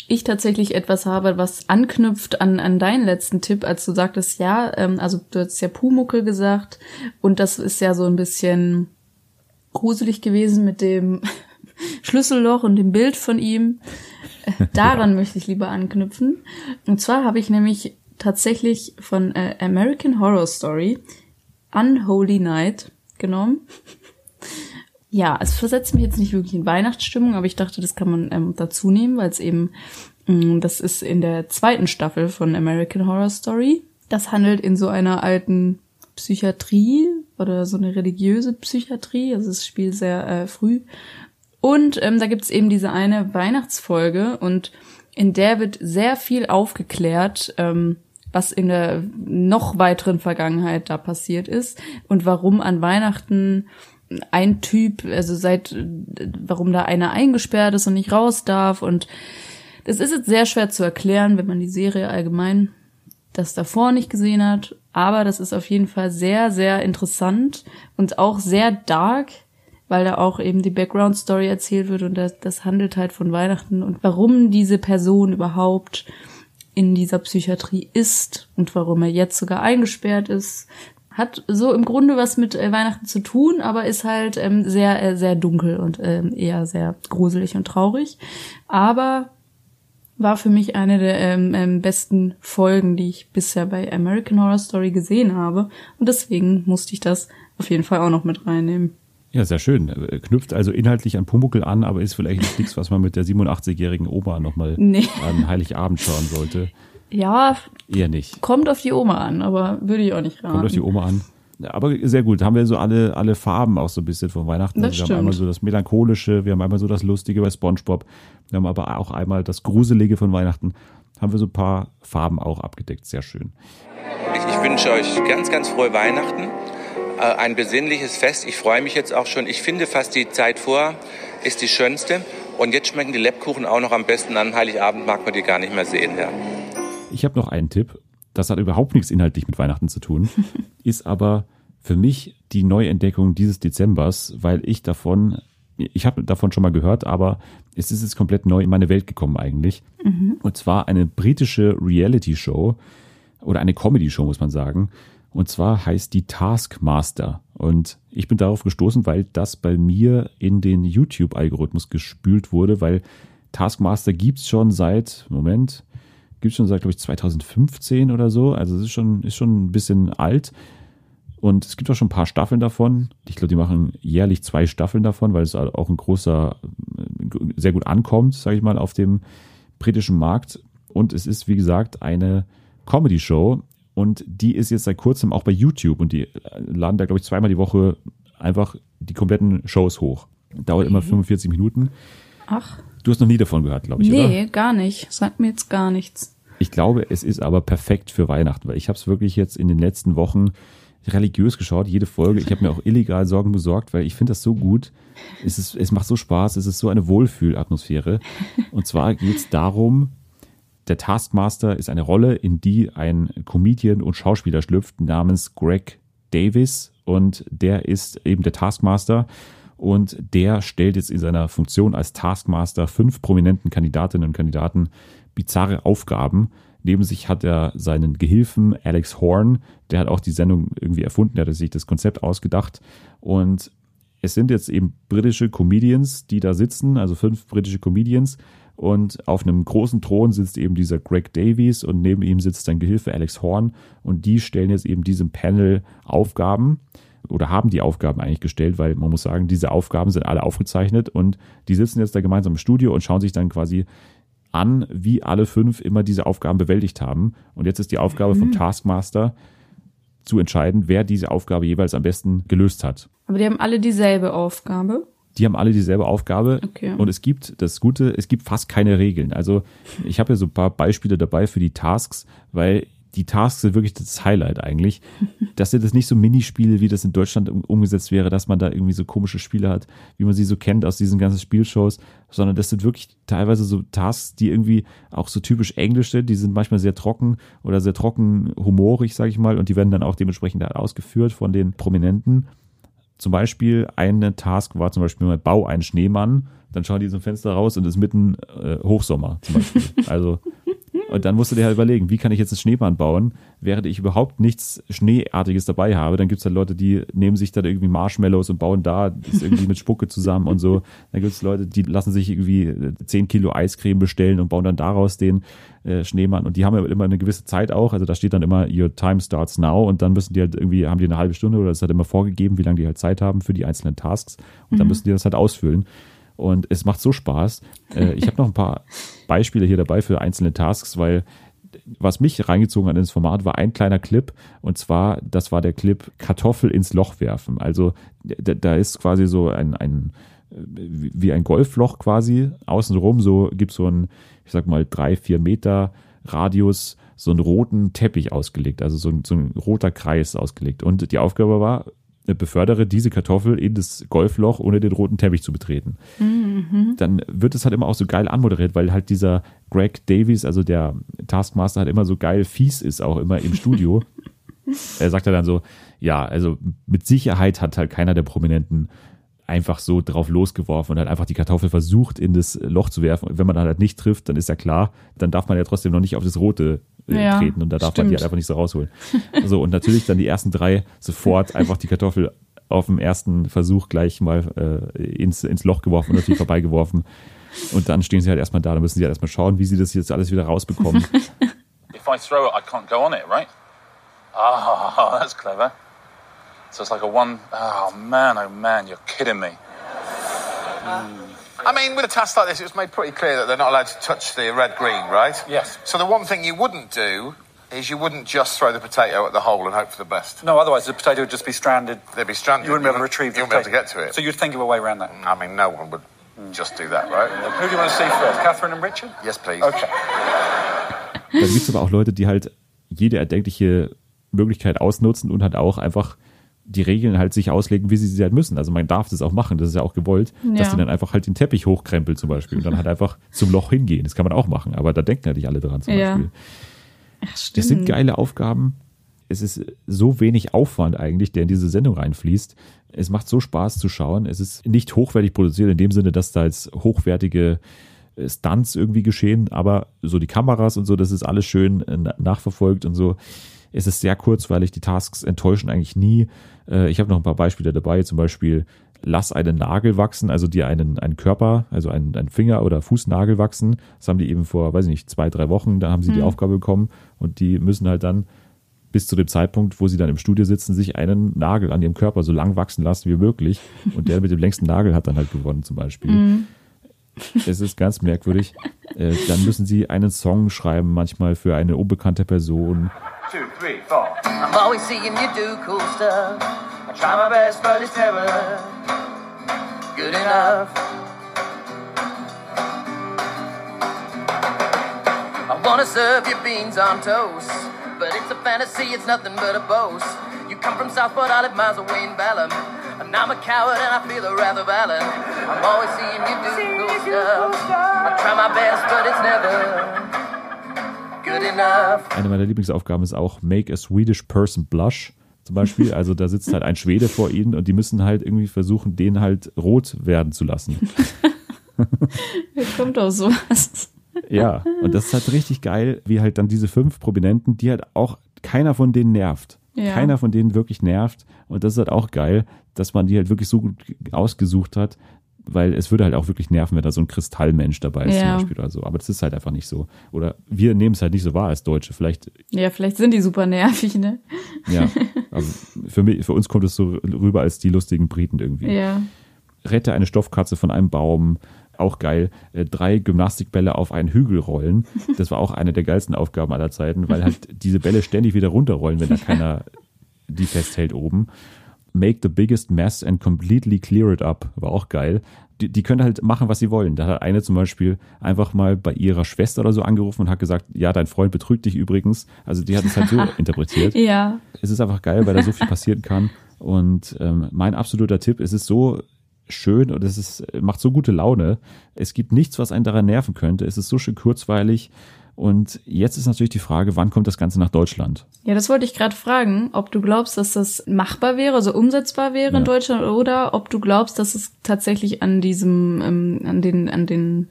ich tatsächlich etwas habe, was anknüpft an, an deinen letzten Tipp, als du sagtest, ja, ähm, also du hast ja Pumuckel gesagt und das ist ja so ein bisschen gruselig gewesen mit dem (laughs) Schlüsselloch und dem Bild von ihm. Äh, (laughs) Daran möchte ich lieber anknüpfen. Und zwar habe ich nämlich tatsächlich von äh, American Horror Story Unholy Night genommen. Ja, es versetzt mich jetzt nicht wirklich in Weihnachtsstimmung, aber ich dachte, das kann man ähm, dazu nehmen, weil es eben, mh, das ist in der zweiten Staffel von American Horror Story. Das handelt in so einer alten Psychiatrie oder so eine religiöse Psychiatrie. Also es spielt sehr äh, früh. Und ähm, da gibt's eben diese eine Weihnachtsfolge und in der wird sehr viel aufgeklärt, ähm, was in der noch weiteren Vergangenheit da passiert ist und warum an Weihnachten ein Typ, also seit, warum da einer eingesperrt ist und nicht raus darf. Und das ist jetzt sehr schwer zu erklären, wenn man die Serie allgemein das davor nicht gesehen hat. Aber das ist auf jeden Fall sehr, sehr interessant und auch sehr dark, weil da auch eben die Background Story erzählt wird und das, das handelt halt von Weihnachten und warum diese Person überhaupt in dieser Psychiatrie ist und warum er jetzt sogar eingesperrt ist. Hat so im Grunde was mit äh, Weihnachten zu tun, aber ist halt ähm, sehr, äh, sehr dunkel und ähm, eher sehr gruselig und traurig. Aber war für mich eine der ähm, ähm, besten Folgen, die ich bisher bei American Horror Story gesehen habe. Und deswegen musste ich das auf jeden Fall auch noch mit reinnehmen. Ja, sehr schön. Knüpft also inhaltlich an Pumuckel an, aber ist vielleicht nichts, was man mit der 87-jährigen Oma nochmal Nee. an Heiligabend schauen sollte. Ja, Eher nicht. kommt auf die Oma an, aber würde ich auch nicht raten. Kommt auf die Oma an. Aber sehr gut, da haben wir so alle, alle Farben auch so ein bisschen von Weihnachten. Das Also wir stimmt. haben einmal so das Melancholische, wir haben einmal so das Lustige bei Spongebob, wir haben aber auch einmal das Gruselige von Weihnachten. Haben wir so ein paar Farben auch abgedeckt, sehr schön. Ich, ich wünsche euch ganz, ganz frohe Weihnachten. Äh, ein besinnliches Fest. Ich freue mich jetzt auch schon. Ich finde fast die Zeit vor ist die schönste. Und jetzt schmecken die Lebkuchen auch noch am besten an Heiligabend, mag man die gar nicht mehr sehen. Ja. Ich habe noch einen Tipp. Das hat überhaupt nichts inhaltlich mit Weihnachten zu tun, (laughs) ist aber für mich die Neuentdeckung dieses Dezembers, weil ich davon, ich habe davon schon mal gehört, aber es ist jetzt komplett neu in meine Welt gekommen eigentlich. Mhm. Und zwar eine britische Reality-Show oder eine Comedy-Show, muss man sagen. Und zwar heißt die Taskmaster. Und ich bin darauf gestoßen, weil das bei mir in den YouTube-Algorithmus gespült wurde, weil Taskmaster gibt's schon seit, Moment, gibt's schon seit, glaube ich, 2015 oder so. Also es ist schon, ist schon ein bisschen alt. Und es gibt auch schon ein paar Staffeln davon. Ich glaube, die machen jährlich zwei Staffeln davon, weil es auch ein großer, sehr gut ankommt, sage ich mal, auf dem britischen Markt. Und es ist, wie gesagt, eine Comedy-Show. Und die ist jetzt seit kurzem auch bei YouTube. Und die laden da, glaube ich, zweimal die Woche einfach die kompletten Shows hoch. Dauert immer 45 Minuten. Ach, Du hast noch nie davon gehört, glaube ich, oder? nee, gar nicht. Sagt mir jetzt gar nichts. Ich glaube, es ist aber perfekt für Weihnachten, weil ich habe es wirklich jetzt in den letzten Wochen religiös geschaut, jede Folge. Ich habe mir auch illegal Sorgen besorgt, weil ich finde das so gut. Es, ist, es macht so Spaß, es ist so eine Wohlfühlatmosphäre. Und zwar geht es darum, der Taskmaster ist eine Rolle, in die ein Comedian und Schauspieler schlüpft namens Greg Davis und der ist eben der Taskmaster und der stellt jetzt in seiner Funktion als Taskmaster fünf prominenten Kandidatinnen und Kandidaten bizarre Aufgaben. Neben sich hat er seinen Gehilfen Alex Horn, der hat auch die Sendung irgendwie erfunden, der hat sich das Konzept ausgedacht. Und es sind jetzt eben britische Comedians, die da sitzen, also fünf britische Comedians. Und auf einem großen Thron sitzt eben dieser Greg Davies und neben ihm sitzt sein Gehilfe Alex Horn. Und die stellen jetzt eben diesem Panel Aufgaben oder haben die Aufgaben eigentlich gestellt, weil man muss sagen, diese Aufgaben sind alle aufgezeichnet. Und die sitzen jetzt da gemeinsam im Studio und schauen sich dann quasi an, wie alle fünf immer diese Aufgaben bewältigt haben. Und jetzt ist die Aufgabe vom Taskmaster zu entscheiden, wer diese Aufgabe jeweils am besten gelöst hat. Aber die haben alle dieselbe Aufgabe. Die haben alle dieselbe Aufgabe Okay. und es gibt das Gute, es gibt fast keine Regeln. Also ich habe ja so ein paar Beispiele dabei für die Tasks, weil die Tasks sind wirklich das Highlight eigentlich. (laughs) Das sind das nicht so Minispiele, wie das in Deutschland um- umgesetzt wäre, dass man da irgendwie so komische Spiele hat, wie man sie so kennt aus diesen ganzen Spielshows, sondern das sind wirklich teilweise so Tasks, die irgendwie auch so typisch englisch sind. Die sind manchmal sehr trocken oder sehr trocken humorig, sage ich mal, und die werden dann auch dementsprechend halt ausgeführt von den Prominenten. Zum Beispiel eine Task war zum Beispiel mal Bau einen Schneemann, dann schauen die zum Fenster raus und es ist mitten äh, Hochsommer zum Beispiel. (laughs) Also und dann musst du dir halt überlegen, wie kann ich jetzt einen Schneemann bauen, während ich überhaupt nichts Schneeartiges dabei habe. Dann gibt's halt Leute, die nehmen sich dann irgendwie Marshmallows und bauen da das irgendwie mit Spucke zusammen und so. Dann gibt's Leute, die lassen sich irgendwie äh, 10 Kilo Eiscreme bestellen und bauen dann daraus den äh, Schneemann. Und die haben ja immer eine gewisse Zeit auch. Also da steht dann immer, your time starts now. Und dann müssen die halt irgendwie, haben die eine halbe Stunde oder es hat immer vorgegeben, wie lange die halt Zeit haben für die einzelnen Tasks. Und dann Mhm. müssen die das halt ausfüllen. Und es macht so Spaß. Äh, ich habe noch ein paar (laughs) Beispiele hier dabei für einzelne Tasks, weil was mich reingezogen hat ins Format war ein kleiner Clip und zwar, das war der Clip Kartoffel ins Loch werfen. Also da, da ist quasi so ein, ein wie wie ein Golfloch quasi außenrum, so gibt's so ein, ich sag mal, drei, vier Meter Radius, so einen roten Teppich ausgelegt, also so ein, so ein roter Kreis ausgelegt. Und die Aufgabe war, befördere diese Kartoffel in das Golfloch, ohne den roten Teppich zu betreten Mhm. dann wird es halt immer auch so geil anmoderiert, weil halt dieser Greg Davies, also der Taskmaster, halt immer so geil fies ist, auch immer im Studio. (laughs) er sagt ja dann so, ja, also mit Sicherheit hat halt keiner der Prominenten einfach so drauf losgeworfen und hat einfach die Kartoffel versucht in das Loch zu werfen. Und wenn man dann halt nicht trifft, dann ist ja klar, dann darf man ja trotzdem noch nicht auf das rote äh, Ja, treten und da darf man die stimmt. halt einfach nicht so rausholen. (laughs) So, und natürlich dann die ersten drei sofort einfach die Kartoffel auf dem ersten Versuch gleich mal äh, ins, ins Loch geworfen und natürlich vorbeigeworfen. Und dann stehen sie halt erstmal da, dann müssen sie halt erstmal schauen, wie sie das jetzt alles wieder rausbekommen. (laughs) If I throw it, I can't go on it, right? Ah, (laughs) that's clever. So it's like a one oh man, oh man, you're kidding me. I mean, with a task like this, it was made pretty clear that they're not allowed to touch the red green, right? Yes. So the one thing you wouldn't do is you wouldn't just throw the potato at the hole and hope for the best. No, otherwise the potato would just be stranded. They'd be stranded. You wouldn't be able to retrieve the You wouldn't be able to get to it. So you'd think of a way around that. I mean, no one would just do that, right? Who do you want to see first, Catherine and Richard? Yes, please. Okay. Dann gibt es aber auch Leute, die halt jede erdenkliche Möglichkeit ausnutzen und halt auch einfach die Regeln halt sich auslegen, wie sie sie halt müssen. Also man darf das auch machen, das ist ja auch gewollt, dass Ja. die dann einfach halt den Teppich hochkrempelt zum Beispiel und dann halt (laughs) einfach zum Loch hingehen. Das kann man auch machen, aber da denken halt nicht alle dran zum Ja. Beispiel. Ach, stimmt. Das sind geile Aufgaben. Es ist so wenig Aufwand eigentlich, der in diese Sendung reinfließt. Es macht so Spaß zu schauen. Es ist nicht hochwertig produziert in dem Sinne, dass da jetzt hochwertige äh, Stunts irgendwie geschehen, aber so die Kameras und so, das ist alles schön äh, na- nachverfolgt und so. Es ist sehr kurzweilig, die Tasks enttäuschen eigentlich nie. Äh, Ich habe noch ein paar Beispiele dabei, zum Beispiel lass einen Nagel wachsen, also dir einen, einen Körper, also einen, einen Finger- oder Fußnagel wachsen. Das haben die eben vor, weiß ich nicht, zwei, drei Wochen, da haben sie die Mhm. Aufgabe bekommen und die müssen halt dann bis zu dem Zeitpunkt, wo sie dann im Studio sitzen, sich einen Nagel an ihrem Körper so lang wachsen lassen wie möglich. Und der mit dem längsten Nagel hat dann halt gewonnen zum Beispiel. Mhm. Es ist ganz merkwürdig. Äh, dann müssen sie einen Song schreiben, manchmal für eine unbekannte Person. Two, three, four. I'm always seeing you do cool stuff. I try my best, but it's never good enough. I wanna serve you beans on toast, but it's a fantasy, it's nothing but a boast. You come from Southport, I live miles away in Ballum. And I'm a coward and I feel a of Allen. I'm always seeing you do cool stuff. I try my best, but it's never good enough. Eine meiner Lieblingsaufgaben ist auch Make a Swedish Person Blush. Zum Beispiel, (laughs) also da sitzt halt ein Schwede vor ihnen und die müssen halt irgendwie versuchen, den halt rot werden zu lassen. (laughs) Wer kommt auf sowas? Ja, und das ist halt richtig geil, wie halt dann diese fünf Prominenten, die halt auch keiner von denen nervt. Ja. Keiner von denen wirklich nervt. Und das ist halt auch geil, dass man die halt wirklich so gut ausgesucht hat, weil es würde halt auch wirklich nerven, wenn da so ein Kristallmensch dabei ist Ja. zum Beispiel oder so. Aber das ist halt einfach nicht so. Oder wir nehmen es halt nicht so wahr als Deutsche. Vielleicht, Ja, vielleicht sind die super nervig, ne? ja. Aber (laughs) für, mich, für uns kommt es so rüber als die lustigen Briten irgendwie. Ja. Rette eine Stoffkatze von einem Baum. Auch geil. Äh, Drei Gymnastikbälle auf einen Hügel rollen. Das war auch eine der geilsten Aufgaben aller Zeiten, weil halt (laughs) diese Bälle ständig wieder runterrollen, wenn da keiner die festhält oben. Make the biggest mess and completely clear it up. War auch geil. Die, die können halt machen, was sie wollen. Da hat eine zum Beispiel einfach mal bei ihrer Schwester oder so angerufen und hat gesagt, ja, dein Freund betrügt dich übrigens. Also die hat es halt so (laughs) interpretiert Ja. es ist einfach geil, weil da so viel passieren kann. Und ähm, mein absoluter Tipp, es ist so schön und es ist, macht so gute Laune. Es gibt nichts, was einen daran nerven könnte. Es ist so schön kurzweilig. Und jetzt ist natürlich die Frage, wann kommt das Ganze nach Deutschland? Ja, das wollte ich gerade fragen, ob du glaubst, dass das machbar wäre, also umsetzbar wäre in Ja. Deutschland, oder ob du glaubst, dass es tatsächlich an diesem, ähm, an den, an den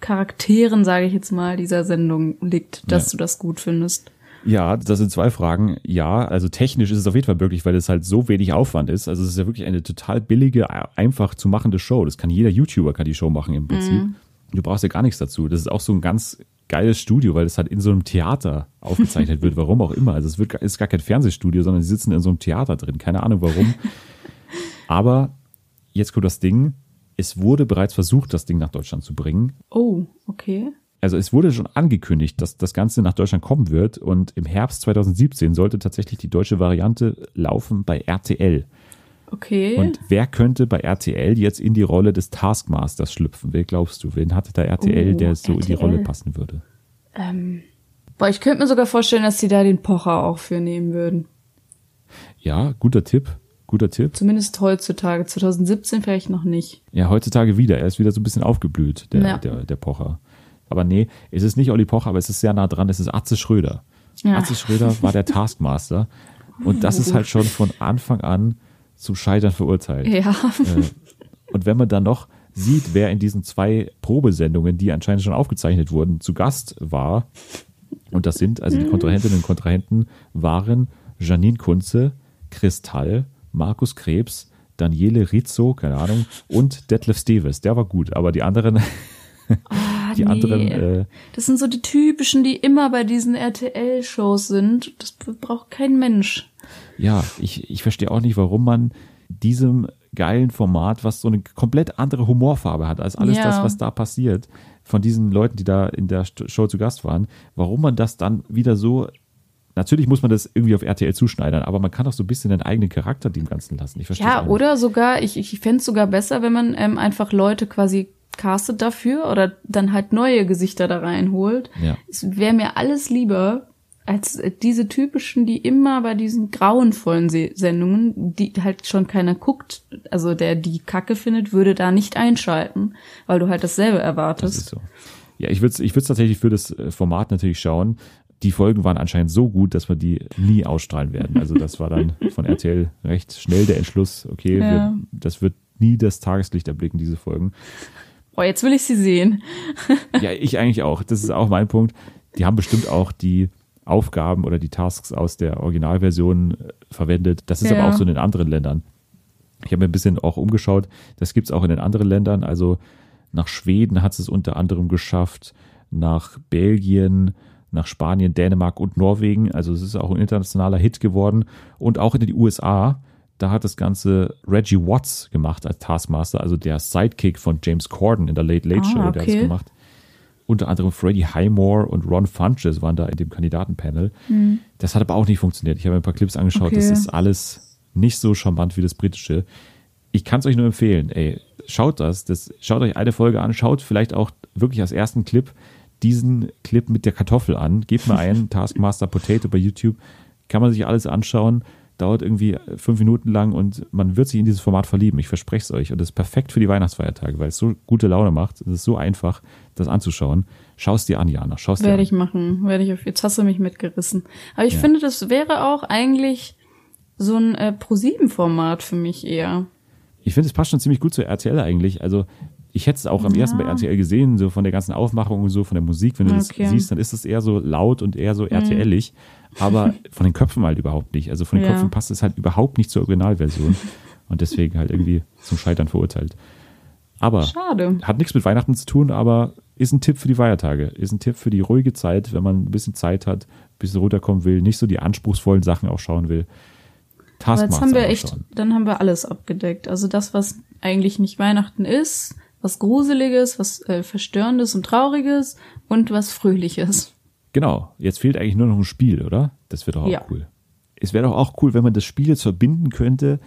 Hauptcharakteren, sage ich jetzt mal, dieser Sendung liegt, dass Ja. du das gut findest. Ja, das sind zwei Fragen. Ja, also technisch ist es auf jeden Fall möglich, weil es halt so wenig Aufwand ist. Also es ist ja wirklich eine total billige, einfach zu machende Show. Das kann jeder YouTuber kann die Show machen im Prinzip. Mhm. Du brauchst ja gar nichts dazu. Das ist auch so ein ganz geiles Studio, weil es halt in so einem Theater aufgezeichnet wird, warum auch immer. Also es wird, ist gar kein Fernsehstudio, sondern sie sitzen in so einem Theater drin. Keine Ahnung warum. (laughs) Aber jetzt kommt das Ding. Es wurde bereits versucht, das Ding nach Deutschland zu bringen. Oh, okay. Also es wurde schon angekündigt, dass das Ganze nach Deutschland kommen wird und im Herbst 2017 sollte tatsächlich die deutsche Variante laufen bei RTL. Okay. Und wer könnte bei RTL jetzt in die Rolle des Taskmasters schlüpfen? Wer glaubst du? Wen hatte da RTL, Oh, der so in die RTL. Rolle passen würde? ähm, boah, ich könnte mir sogar vorstellen, dass sie da den Pocher auch für nehmen würden. Ja, guter Tipp. Guter Tipp. Zumindest heutzutage. 2017 vielleicht noch nicht. Ja, heutzutage wieder. Er ist wieder so ein bisschen aufgeblüht, der, Ja. der, der Pocher. Aber nee, es ist nicht Olli Pocher, aber es ist sehr nah dran. Es ist Atze Schröder. Ja. Atze Schröder war der (laughs) Taskmaster. Und das ist halt schon von Anfang an zum Scheitern verurteilt. Ja. Äh, und wenn man dann noch sieht, wer in diesen zwei Probesendungen, die anscheinend schon aufgezeichnet wurden, zu Gast war, Und das sind, also die Kontrahentinnen und Kontrahenten waren Janine Kunze, Kristall, Markus Krebs, Daniele Rizzo, keine Ahnung, und Detlef Steves. Der war gut, aber die anderen, (laughs) Ah, die nee. anderen, äh, Das sind so die typischen, die immer bei diesen RTL-Shows sind. Das braucht kein Mensch. Ja, ich, ich verstehe auch nicht, warum man diesem geilen Format, was so eine komplett andere Humorfarbe hat als alles Ja. das, was da passiert, von diesen Leuten, die da in der Show zu Gast waren, warum man das dann wieder so, natürlich muss man das irgendwie auf RTL zuschneidern, aber man kann auch so ein bisschen den eigenen Charakter dem Ganzen lassen. Ich verstehe Ja, oder sogar, ich, ich fände es sogar besser, wenn man ähm, einfach Leute quasi castet dafür oder dann halt neue Gesichter da reinholt. Ja. Es wäre mir alles lieber als diese typischen, die immer bei diesen grauenvollen Se Sendungen, die halt schon keiner guckt, also der die Kacke findet, würde da nicht einschalten, weil du halt dasselbe erwartest. Das so. Ja, ich würde es ich würd's tatsächlich für das äh, Format natürlich schauen. Die Folgen waren anscheinend so gut, dass wir die nie ausstrahlen werden. Also das war dann (laughs) von RTL recht schnell der Entschluss, okay, Ja. wir, das wird nie das Tageslicht erblicken, diese Folgen. Oh, jetzt will ich sie sehen. Ja, ich eigentlich auch. Das ist auch mein Punkt. Die haben bestimmt auch die Aufgaben oder die Tasks aus der Originalversion äh, verwendet. Das ist Ja. aber auch so in den anderen Ländern. Ich habe mir ein bisschen auch umgeschaut. Das gibt's auch in den anderen Ländern. Also nach Schweden hat es unter anderem geschafft, nach Belgien, nach Spanien, Dänemark und Norwegen. Also es ist auch ein internationaler Hit geworden. Und auch in den USA, da hat das Ganze Reggie Watts gemacht als Taskmaster, also der Sidekick von James Corden in der Late Late Ah, Show, der hat es okay. gemacht. Unter anderem Freddie Highmore und Ron Funches waren da in dem Kandidatenpanel. Hm. Das hat aber auch nicht funktioniert. Ich habe mir ein paar Clips angeschaut. Okay. Das ist alles nicht so charmant wie das britische. Ich kann es euch nur empfehlen. Ey, schaut das, das. Schaut euch eine Folge an. Schaut vielleicht auch wirklich als ersten Clip diesen Clip mit der Kartoffel an. Gebt mal ein, (laughs) Taskmaster Potato bei YouTube. Kann man sich alles anschauen. Dauert irgendwie fünf Minuten lang und man wird sich in dieses Format verlieben. Ich verspreche es euch. Und das ist perfekt für die Weihnachtsfeiertage, weil es so gute Laune macht. Es ist so einfach, das anzuschauen. Schau es dir an, Jana. Schau es dir Werde an. ich machen. Werde ich auf. Jetzt hast du mich mitgerissen. Aber ich Ja. finde, das wäre auch eigentlich so ein äh, Pro-7-Format für mich eher. Ich finde, es passt schon ziemlich gut zu RTL eigentlich. Also ich hätte es auch am Ja. ersten bei RTL gesehen, so von der ganzen Aufmachung und so, von der Musik. Wenn du Okay. das siehst, dann ist es eher so laut und eher so RTL-ig. Aber von den Köpfen halt überhaupt nicht. Also von den Ja. Köpfen passt es halt überhaupt nicht zur Originalversion. Und deswegen halt irgendwie zum Scheitern verurteilt. Aber Schade. hat nichts mit Weihnachten zu tun, aber ist ein Tipp für die Feiertage. Ist ein Tipp für die ruhige Zeit, wenn man ein bisschen Zeit hat, ein bisschen runterkommen will, nicht so die anspruchsvollen Sachen auch schauen will. Aber jetzt Taskmaster haben wir echt, schauen. dann haben wir alles abgedeckt. Also das, was eigentlich nicht Weihnachten ist, was Gruseliges, was äh, Verstörendes und Trauriges und was Fröhliches. Genau, jetzt fehlt eigentlich nur noch ein Spiel, oder? Das wäre doch auch Ja. cool. Es wäre doch auch cool, wenn man das Spiel jetzt verbinden könnte,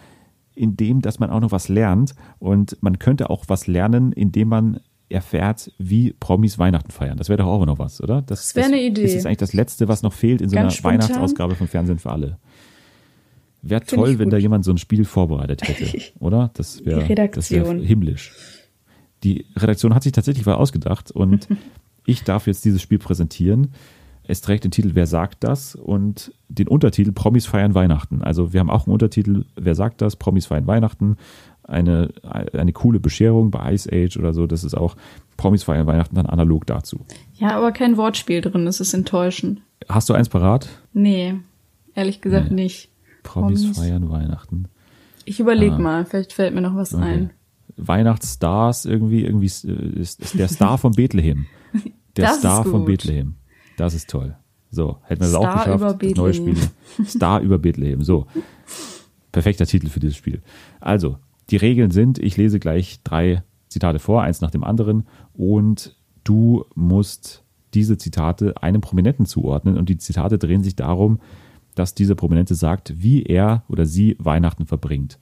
indem, dass man auch noch was lernt. Und man könnte auch was lernen, indem man erfährt, wie Promis Weihnachten feiern. Das wäre doch auch noch was, oder? Das wäre eine Idee. Das ist eigentlich das Letzte, was noch fehlt in so Ganz einer spontan. Weihnachtsausgabe von Fernsehen für alle. Wäre toll, wenn da jemand so ein Spiel vorbereitet hätte, (laughs) oder? Das wäre das wär himmlisch. Die Redaktion hat sich tatsächlich was ausgedacht und (laughs) ich darf jetzt dieses Spiel präsentieren. Es trägt den Titel Wer sagt das und den Untertitel Promis feiern Weihnachten. Also wir haben auch einen Untertitel Wer sagt das? Promis feiern Weihnachten. Eine, eine coole Bescherung bei Ice Age oder so. Das ist auch Promis feiern Weihnachten dann analog dazu. Ja, aber kein Wortspiel drin, das ist enttäuschend. Hast du eins parat? Nee, ehrlich gesagt nicht. Promis, Promis. feiern Weihnachten. Ich überlege Ah. mal, vielleicht fällt mir noch was Okay. ein. Weihnachtsstars irgendwie, irgendwie ist, ist, ist der Star von Bethlehem. Der Das Star von. Bethlehem. Das ist toll. So, hätten wir das auch geschafft. über das neue Spiel. Bethlehem. (laughs) Star über Bethlehem. So. Perfekter Titel für dieses Spiel. Also, die Regeln sind, ich lese gleich drei Zitate vor, eins nach dem anderen, und du musst diese Zitate einem Prominenten zuordnen. Und die Zitate drehen sich darum, dass dieser Prominente sagt, wie er oder sie Weihnachten verbringt.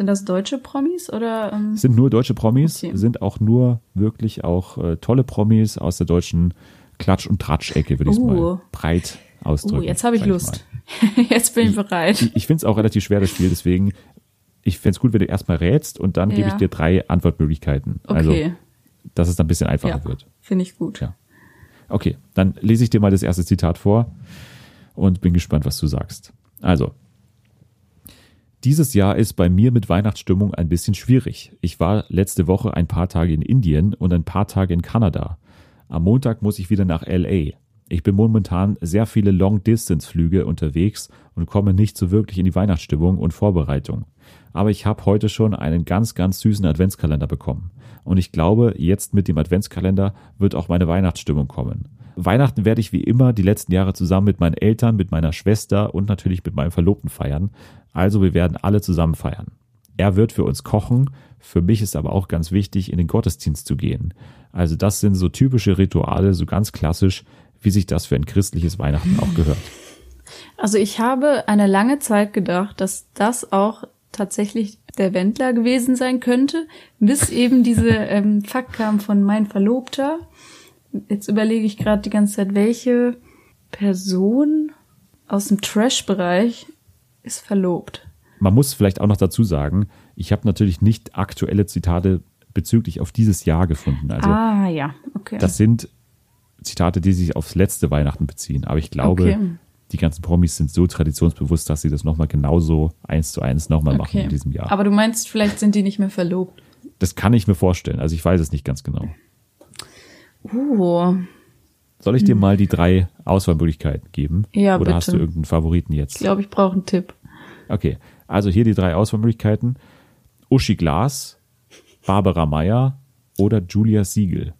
Sind das deutsche Promis oder? Ähm, Sind nur deutsche Promis, Okay. sind auch nur wirklich auch äh, tolle Promis aus der deutschen Klatsch- und Tratsch-Ecke, würde ich es Oh. mal breit ausdrücken. oh, jetzt habe ich Lust. (laughs) jetzt bin ich bereit. Ich, ich finde es auch relativ schwer, das Spiel, deswegen, ich fände es gut, wenn du erstmal rätst und dann gebe ich Ja. dir drei Antwortmöglichkeiten. Also, Okay. dass es dann ein bisschen einfacher Ja, wird. finde ich gut. Ja. Okay, dann lese ich dir mal das erste Zitat vor und bin gespannt, was du sagst. Also, dieses Jahr ist bei mir mit Weihnachtsstimmung ein bisschen schwierig. Ich war letzte Woche ein paar Tage in Indien und ein paar Tage in Kanada. Am Montag muss ich wieder nach LA. Ich bin momentan sehr viele Long-Distance-Flüge unterwegs und komme nicht so wirklich in die Weihnachtsstimmung und Vorbereitung. Aber ich habe heute schon einen ganz, ganz süßen Adventskalender bekommen. Und ich glaube, jetzt mit dem Adventskalender wird auch meine Weihnachtsstimmung kommen. Weihnachten werde ich wie immer die letzten Jahre zusammen mit meinen Eltern, mit meiner Schwester und natürlich mit meinem Verlobten feiern. Also wir werden alle zusammen feiern. Er wird für uns kochen. Für mich ist aber auch ganz wichtig, in den Gottesdienst zu gehen. Also das sind so typische Rituale, so ganz klassisch, wie sich das für ein christliches Weihnachten auch gehört. Also ich habe eine lange Zeit gedacht, dass das auch tatsächlich der Wendler gewesen sein könnte, bis eben diese ähm, Fakt kam von mein Verlobter. Jetzt überlege ich gerade die ganze Zeit, welche Person aus dem Trash-Bereich ist verlobt. Man muss vielleicht auch noch dazu sagen, ich habe natürlich nicht aktuelle Zitate bezüglich auf dieses Jahr gefunden. Also ah, ja, okay. das sind Zitate, die sich aufs letzte Weihnachten beziehen. Aber ich glaube, Okay. Die ganzen Promis sind so traditionsbewusst, dass sie das nochmal genauso eins zu eins nochmal machen Okay. in diesem Jahr. Aber du meinst, vielleicht sind die nicht mehr verlobt. das kann ich mir vorstellen. Also ich weiß es nicht ganz genau. Uh, Soll ich dir mal die drei Auswahlmöglichkeiten geben? Hm. Ja, Oder bitte. hast du irgendeinen Favoriten ich jetzt? glaube, ich brauche einen Tipp. Okay, also hier die drei Auswahlmöglichkeiten. Uschi Glas, Barbara Meyer oder Julia Siegel.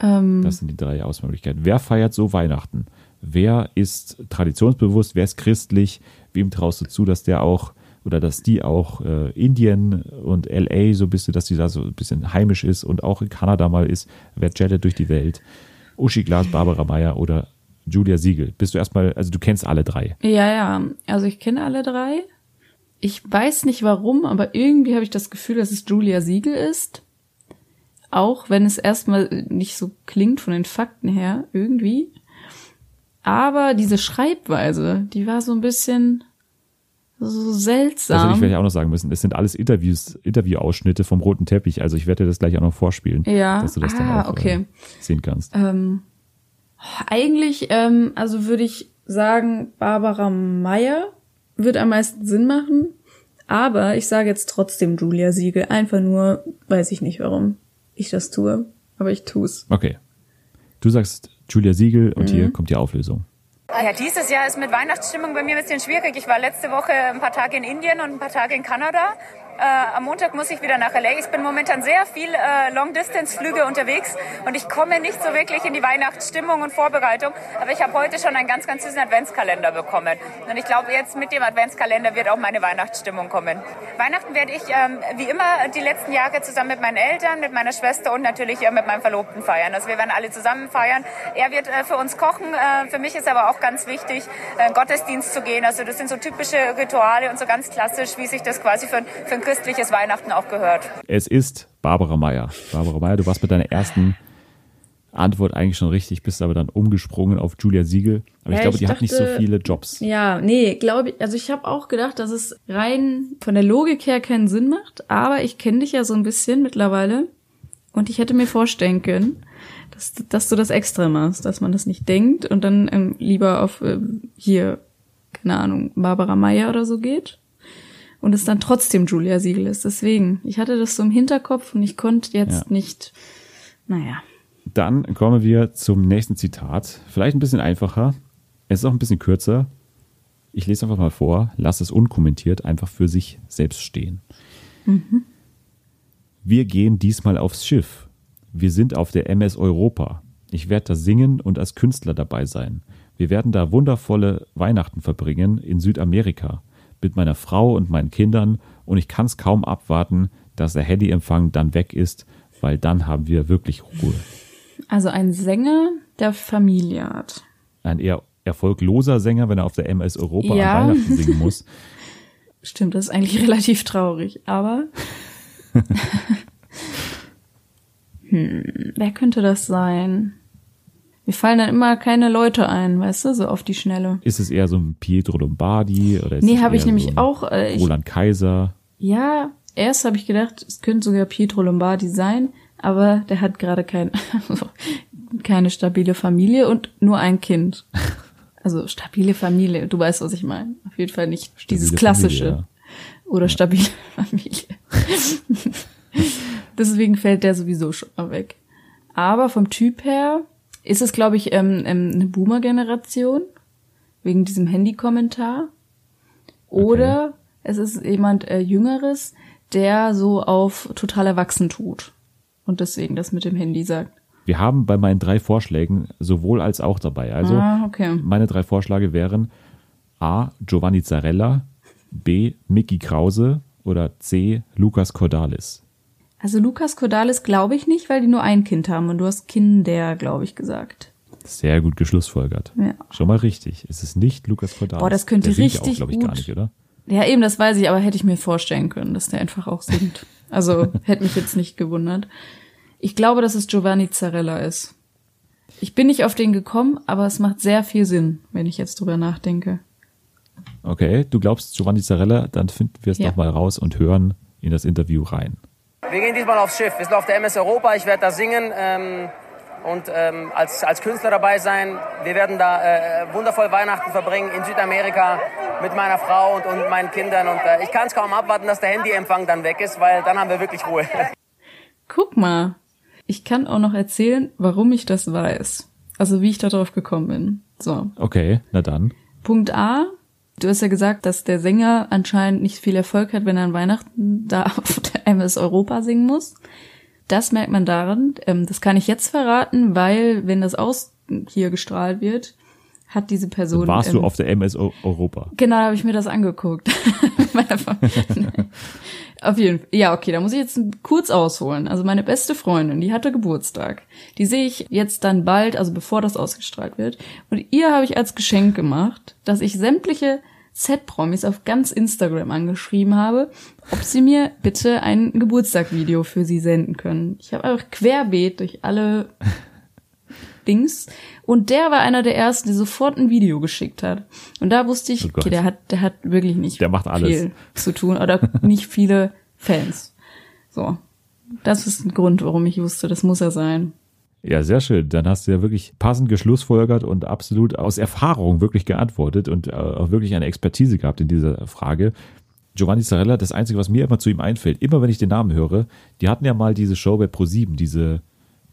Ähm, Das sind die drei Auswahlmöglichkeiten. Wer feiert so Weihnachten? Wer ist traditionsbewusst? Wer ist christlich? Wem traust du zu, dass der auch oder dass die auch äh, Indien und LA so ein bisschen, dass die da so ein bisschen heimisch ist und auch in Kanada mal ist? Wer jettet durch die Welt? Uschi Glas, Barbara Meyer oder Julia Siegel? Bist du erstmal, also du kennst alle drei. Ja, ja. Also ich kenne alle drei. Ich weiß nicht warum, aber irgendwie habe ich das Gefühl, dass es Julia Siegel ist. Auch wenn es erstmal nicht so klingt von den Fakten her, irgendwie. Aber diese Schreibweise, die war so ein bisschen so Das hätte ich seltsam. vielleicht auch noch sagen müssen. Es sind alles Interviews, Interviewausschnitte vom roten Teppich. Also ich werde dir das gleich auch noch vorspielen, Ja. dass du das Ah, dann auch okay. äh, sehen kannst. Ähm, eigentlich, ähm, also würde ich sagen, Barbara Meyer wird am meisten Sinn machen. Aber ich sage jetzt trotzdem Julia Siegel. Einfach nur, weiß ich nicht, warum ich das tue. Aber ich tu's. Okay. Du sagst Julia Siegel und Mhm. hier kommt die Auflösung. Ja, dieses Jahr ist mit Weihnachtsstimmung bei mir ein bisschen schwierig. Ich war letzte Woche ein paar Tage in Indien und ein paar Tage in Kanada. Äh, am Montag muss ich wieder nach LA. Ich bin momentan sehr viel äh, Long-Distance-Flüge unterwegs und ich komme nicht so wirklich in die Weihnachtsstimmung und Vorbereitung. Aber ich habe heute schon einen ganz, ganz süßen Adventskalender bekommen. Und ich glaube, jetzt mit dem Adventskalender wird auch meine Weihnachtsstimmung kommen. Weihnachten werde ich ähm, wie immer die letzten Jahre zusammen mit meinen Eltern, mit meiner Schwester und natürlich äh, mit meinem Verlobten feiern. Also wir werden alle zusammen feiern. Er wird äh, für uns kochen. Äh, für mich ist aber auch ganz wichtig, äh, Gottesdienst zu gehen. Also das sind so typische Rituale und so ganz klassisch, wie sich das quasi für, für ein christliches Weihnachten auch gehört. Es ist Barbara Meyer. Barbara Meyer, du warst mit deiner ersten Antwort eigentlich schon richtig, bist aber dann umgesprungen auf Julia Siegel. Aber ich Ja, glaube, ich die hat nicht so dachte- viele Jobs. Ja, nee, glaube ich. Also ich habe auch gedacht, dass es rein von der Logik her keinen Sinn macht. Aber ich kenne dich ja so ein bisschen mittlerweile. Und ich hätte mir vorstellen können, dass, dass du das extra machst, dass man das nicht denkt und dann ähm, lieber auf ähm, hier, keine Ahnung, Barbara Meyer oder so geht. Und es dann trotzdem Julia Siegel ist. Deswegen, ich hatte das so im Hinterkopf und ich konnte jetzt Ja. nicht, naja. Dann kommen wir zum nächsten Zitat. Vielleicht ein bisschen einfacher. Es ist auch ein bisschen kürzer. Ich lese einfach mal vor. Lass es unkommentiert einfach für sich selbst stehen. Mhm. Wir gehen diesmal aufs Schiff. Wir sind auf der MS Europa. Ich werde da singen und als Künstler dabei sein. Wir werden da wundervolle Weihnachten verbringen in Südamerika mit meiner Frau und meinen Kindern und ich kann es kaum abwarten, dass der Handyempfang dann weg ist, weil dann haben wir wirklich Ruhe. Also ein Sänger der Familie hat. Ein eher erfolgloser Sänger, wenn er auf der MS Europa Ja. an Weihnachten singen muss. (laughs) Stimmt, das ist eigentlich relativ traurig, aber. (laughs) hm, wer könnte das sein? Mir fallen dann immer keine Leute ein, weißt du, so auf die Schnelle. Ist es eher so ein Pietro Lombardi oder ist Nee, habe ich nämlich so auch, äh, ich- Roland Kaiser. Ja, erst habe ich gedacht, es könnte sogar Pietro Lombardi sein, aber der hat gerade kein, (laughs) keine stabile Familie und nur ein Kind. Also stabile Familie, du weißt, was ich meine. Auf jeden Fall nicht dieses Stabile klassische. (laughs) Familie, Oder stabile Familie. Deswegen fällt der sowieso schon mal weg. Aber vom Typ her ist es, glaube ich, ähm, ähm, eine Boomer-Generation wegen diesem Handy-Kommentar. Oder es ist jemand äh, Jüngeres, der so auf total erwachsen tut und deswegen das mit dem Handy sagt. Wir haben bei meinen drei Vorschlägen sowohl als auch dabei. Also Ah, okay. meine drei Vorschläge wären A. Giovanni Zarella, B. Mickey Krause oder C. Lukas Cordalis. Also Lukas Cordalis glaube ich nicht, weil die nur ein Kind haben und du hast Kinder, glaube ich, gesagt. Sehr gut geschlussfolgert. Ja. Schon mal richtig. Es ist nicht Lukas Cordalis. Boah, das könnte Der singt ja richtig auch, glaube ich, gut. gar nicht, oder? Ja, eben, das weiß ich, aber hätte ich mir vorstellen können, dass der einfach auch singt. Also (laughs) hätte mich jetzt nicht gewundert. Ich glaube, dass es Giovanni Zarella ist. Ich bin nicht auf den gekommen, aber es macht sehr viel Sinn, wenn ich jetzt drüber nachdenke. Okay, du glaubst Giovanni Zarella, dann finden wir es Ja. noch mal raus und hören in das Interview rein. Wir gehen diesmal aufs Schiff. Wir sind auf der MS Europa. Ich werde da singen ähm, und ähm, als, als Künstler dabei sein. Wir werden da äh, wundervoll Weihnachten verbringen in Südamerika mit meiner Frau und, und meinen Kindern. Und äh, ich kann es kaum abwarten, dass der Handyempfang dann weg ist, weil dann haben wir wirklich Ruhe. Guck mal, ich kann auch noch erzählen, warum ich das weiß. Also wie ich darauf gekommen bin. So. Okay, na dann. Punkt A. Du hast ja gesagt, dass der Sänger anscheinend nicht viel Erfolg hat, wenn er an Weihnachten da (laughs) auf der MS Europa singen muss. Das merkt man daran. Ähm, das kann ich jetzt verraten, weil wenn das aus hier gestrahlt wird, hat diese Person. Dann warst ähm, du auf der MS Eu- Europa. Genau, da habe ich mir das angeguckt. (laughs) (laughs) Auf jeden Fall. Ja, okay, da muss ich jetzt kurz ausholen. Also meine beste Freundin, die hatte Geburtstag. Die sehe ich jetzt dann bald, also bevor das ausgestrahlt wird. Und ihr habe ich als Geschenk gemacht, dass ich sämtliche Z-Promis auf ganz Instagram angeschrieben habe, ob sie mir bitte ein Geburtstagvideo für sie senden können. Ich habe einfach querbeet durch alle (laughs) Dings. Und der war einer der ersten, der sofort ein Video geschickt hat. Und da wusste ich, Oh okay, der hat, der hat wirklich nicht Der macht alles. viel zu tun oder nicht viele Fans. So. Das ist ein Grund, warum ich wusste, das muss er sein. Ja, sehr schön. Dann hast du ja wirklich passend geschlussfolgert und absolut aus Erfahrung wirklich geantwortet und äh, auch wirklich eine Expertise gehabt in dieser Frage. Giovanni Zarella, das Einzige, was mir immer zu ihm einfällt, immer wenn ich den Namen höre, die hatten ja mal diese Show bei Pro7, diese,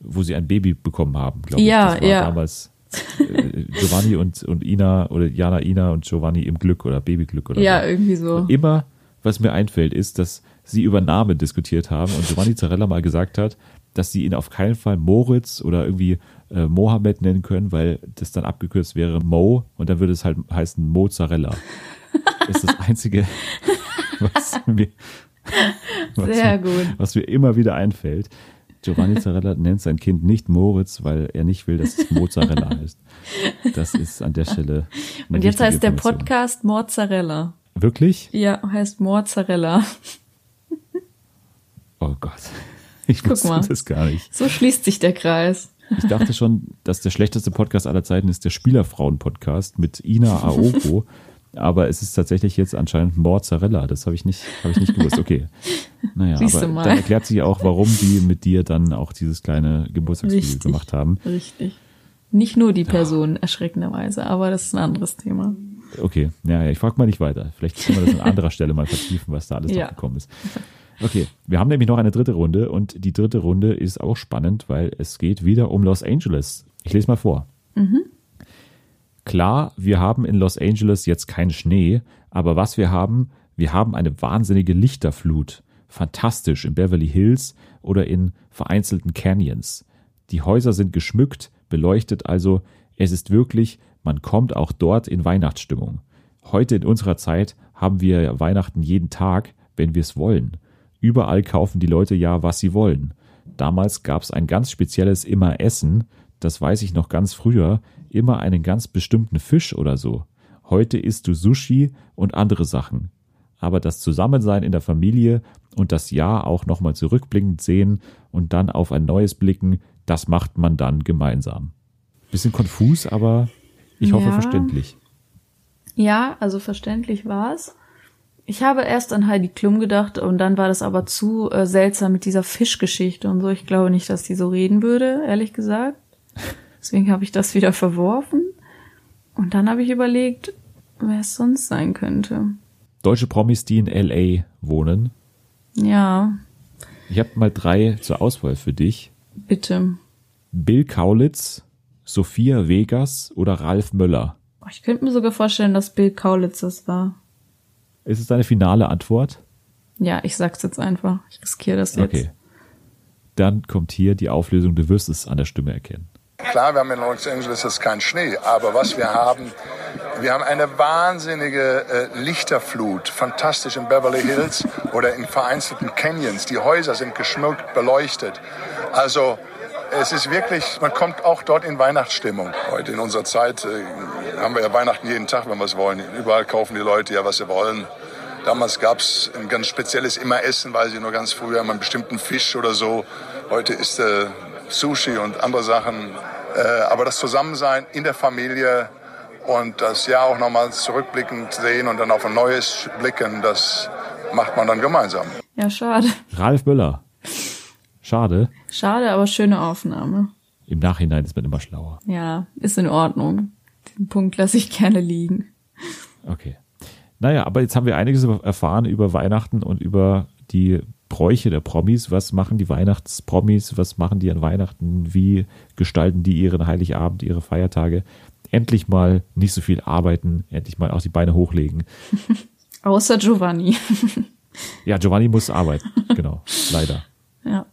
wo sie ein Baby bekommen haben, glaube Ja, ich. Das war ja. damals äh, Giovanni und, und Ina oder Jana Ina und Giovanni im Glück oder Babyglück oder Ja, so. irgendwie so. Und immer, was mir einfällt, ist, dass sie über Namen diskutiert haben und Giovanni Zarella mal gesagt hat, dass sie ihn auf keinen Fall Moritz oder irgendwie äh, Mohammed nennen können, weil das dann abgekürzt wäre Mo und dann würde es halt heißen Mozzarella. (laughs) Das ist das Einzige, was mir, was, Sehr mir- gut. was mir immer wieder einfällt. Giovanni Zarella nennt sein Kind nicht Moritz, weil er nicht will, dass es Mozzarella heißt. Das ist an der Stelle. Und jetzt heißt der. Podcast Mozzarella. Wirklich? Ja, heißt Mozzarella. Oh Gott. Ich Guck wusste mal. das gar nicht. So schließt sich der Kreis. Ich dachte schon, dass der schlechteste Podcast aller Zeiten ist der Spielerfrauen-Podcast mit Ina Aogo. (laughs) Aber es ist tatsächlich jetzt anscheinend Mozzarella. Das habe ich nicht, habe ich nicht gewusst. Okay. Naja, Siehst aber du mal. dann erklärt sich auch, warum die mit dir dann auch dieses kleine Geburtstagsvideo gemacht haben. Richtig. Nicht nur die Person, erschreckenderweise, aber das ist ein anderes Thema. Okay, ja, ja ich frage mal nicht weiter. Vielleicht können wir das an anderer (laughs) Stelle mal vertiefen, was da alles Ja. noch gekommen ist. Okay, wir haben nämlich noch eine dritte Runde und die dritte Runde ist auch spannend, weil es geht wieder um Los Angeles. Ich lese mal vor. Mhm. Klar, wir haben in Los Angeles jetzt keinen Schnee, aber was wir haben, wir haben eine wahnsinnige Lichterflut. Fantastisch in Beverly Hills oder in vereinzelten Canyons. Die Häuser sind geschmückt, beleuchtet, also es ist wirklich, man kommt auch dort in Weihnachtsstimmung. Heute in unserer Zeit haben wir Weihnachten jeden Tag, wenn wir es wollen. Überall kaufen die Leute ja, was sie wollen. Damals gab es ein ganz spezielles immer Essen, das weiß ich noch ganz früher, immer einen ganz bestimmten Fisch oder so. Heute isst du Sushi und andere Sachen. Aber das Zusammensein in der Familie und das Jahr auch nochmal zurückblickend sehen und dann auf ein neues blicken, das macht man dann gemeinsam. Bisschen konfus, aber ich hoffe Ja. verständlich. Ja, also verständlich war's. Ich habe erst an Heidi Klum gedacht und dann war das aber zu äh, seltsam mit dieser Fischgeschichte und so. Ich glaube nicht, dass die so reden würde, ehrlich gesagt. Deswegen habe ich das wieder verworfen. Und dann habe ich überlegt, wer es sonst sein könnte. Deutsche Promis, die in LA wohnen. Ja, Ich habe mal drei zur Auswahl für dich. bitte. Bill Kaulitz, Sophia Vegas oder Ralf Möller? Ich könnte mir sogar vorstellen, dass Bill Kaulitz das war. Ist es deine finale Antwort? Ja, ich sag's jetzt einfach. Ich riskiere das jetzt. Okay. Dann kommt hier die Auflösung. Du wirst es an der Stimme erkennen. Klar, wir haben in Los Angeles jetzt keinen Schnee, aber was wir haben, wir haben eine wahnsinnige äh, Lichterflut, fantastisch in Beverly Hills oder in vereinzelten Canyons. Die Häuser sind geschmückt, beleuchtet. Also es ist wirklich, man kommt auch dort in Weihnachtsstimmung. Heute in unserer Zeit äh, haben wir ja Weihnachten jeden Tag, wenn wir es wollen. Überall kaufen die Leute ja, was sie wollen. Damals gab es ein ganz spezielles Immer-Essen, weiß ich nur ganz früher, einen bestimmten Fisch oder so. Heute ist äh, Sushi und andere Sachen. Äh, aber das Zusammensein in der Familie und das Jahr auch nochmal zurückblickend sehen und dann auf ein neues blicken, das macht man dann gemeinsam. Ja, schade. Ralf Möller. Schade. Schade, aber schöne Aufnahme. Im Nachhinein ist man immer schlauer. Ja, ist in Ordnung. Den Punkt lasse ich gerne liegen. Okay. Naja, aber jetzt haben wir einiges erfahren über Weihnachten und über die Bräuche der Promis. Was machen die Weihnachtspromis? Was machen die an Weihnachten? Wie gestalten die ihren Heiligabend, ihre Feiertage? Endlich mal nicht so viel arbeiten, endlich mal auch die Beine hochlegen. (laughs) Außer Giovanni. (laughs) Ja, Giovanni muss arbeiten, genau, leider. ja.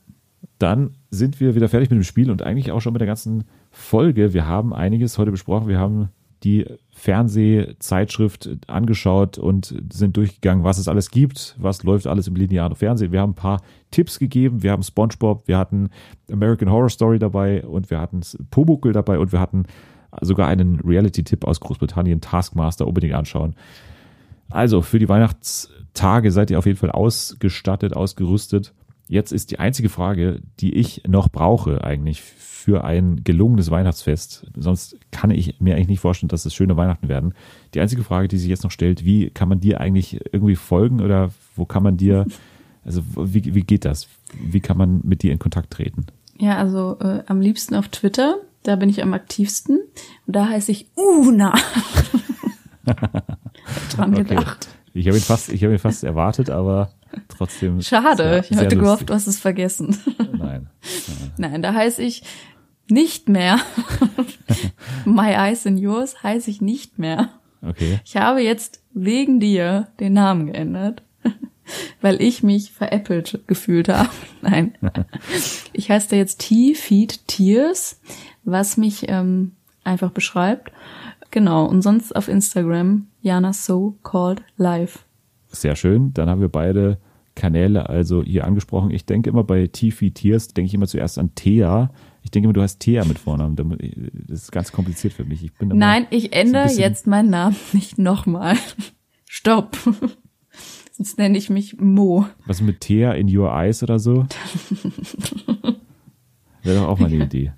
Dann sind wir wieder fertig mit dem Spiel und eigentlich auch schon mit der ganzen Folge. Wir haben einiges heute besprochen. Wir haben die Fernsehzeitschrift angeschaut und sind durchgegangen, was es alles gibt, was läuft alles im linearen Fernsehen. Wir haben ein paar Tipps gegeben. Wir haben SpongeBob, wir hatten American Horror Story dabei und wir hatten Pumuckl dabei und wir hatten sogar einen Reality-Tipp aus Großbritannien, Taskmaster, unbedingt anschauen. Also für die Weihnachtstage seid ihr auf jeden Fall ausgestattet, ausgerüstet. Jetzt ist die einzige Frage, die ich noch brauche eigentlich für ein gelungenes Weihnachtsfest. Sonst kann ich mir eigentlich nicht vorstellen, dass es schöne Weihnachten werden. Die einzige Frage, die sich jetzt noch stellt, wie kann man dir eigentlich irgendwie folgen oder wo kann man dir, (laughs) also wie, wie geht das? Wie kann man mit dir in Kontakt treten? Ja, also äh, am liebsten auf Twitter. Da bin ich am aktivsten. Und da heiße ich Una. (laughs) Dran (laughs) Okay. gedacht. Ich habe ihn fast, ich habe ihn fast erwartet, aber trotzdem. Schade, ich hatte gehofft, du hast es vergessen. Nein. (laughs) Nein, da heiße ich nicht mehr. (laughs) My Eyes in Yours heiße ich nicht mehr. Okay. Ich habe jetzt wegen dir den Namen geändert, (laughs) weil ich mich veräppelt gefühlt habe. Nein. Ich heiße da jetzt T-Feed Tears, was mich ähm, einfach beschreibt. Genau. Und sonst auf Instagram Jana So Called Live. Sehr schön. Dann haben wir beide Kanäle also hier angesprochen. Ich denke immer bei Tifi Tears, denke ich immer zuerst an Thea. Ich denke immer, du hast Thea mit Vornamen. Das ist ganz kompliziert für mich. Ich bin Nein, ich so ändere bisschen- jetzt meinen Namen (laughs) nicht nochmal. Stopp. (laughs) Sonst nenne ich mich Mo. Was mit Thea in Your Eyes oder so? (laughs) Wäre doch auch mal eine Idee.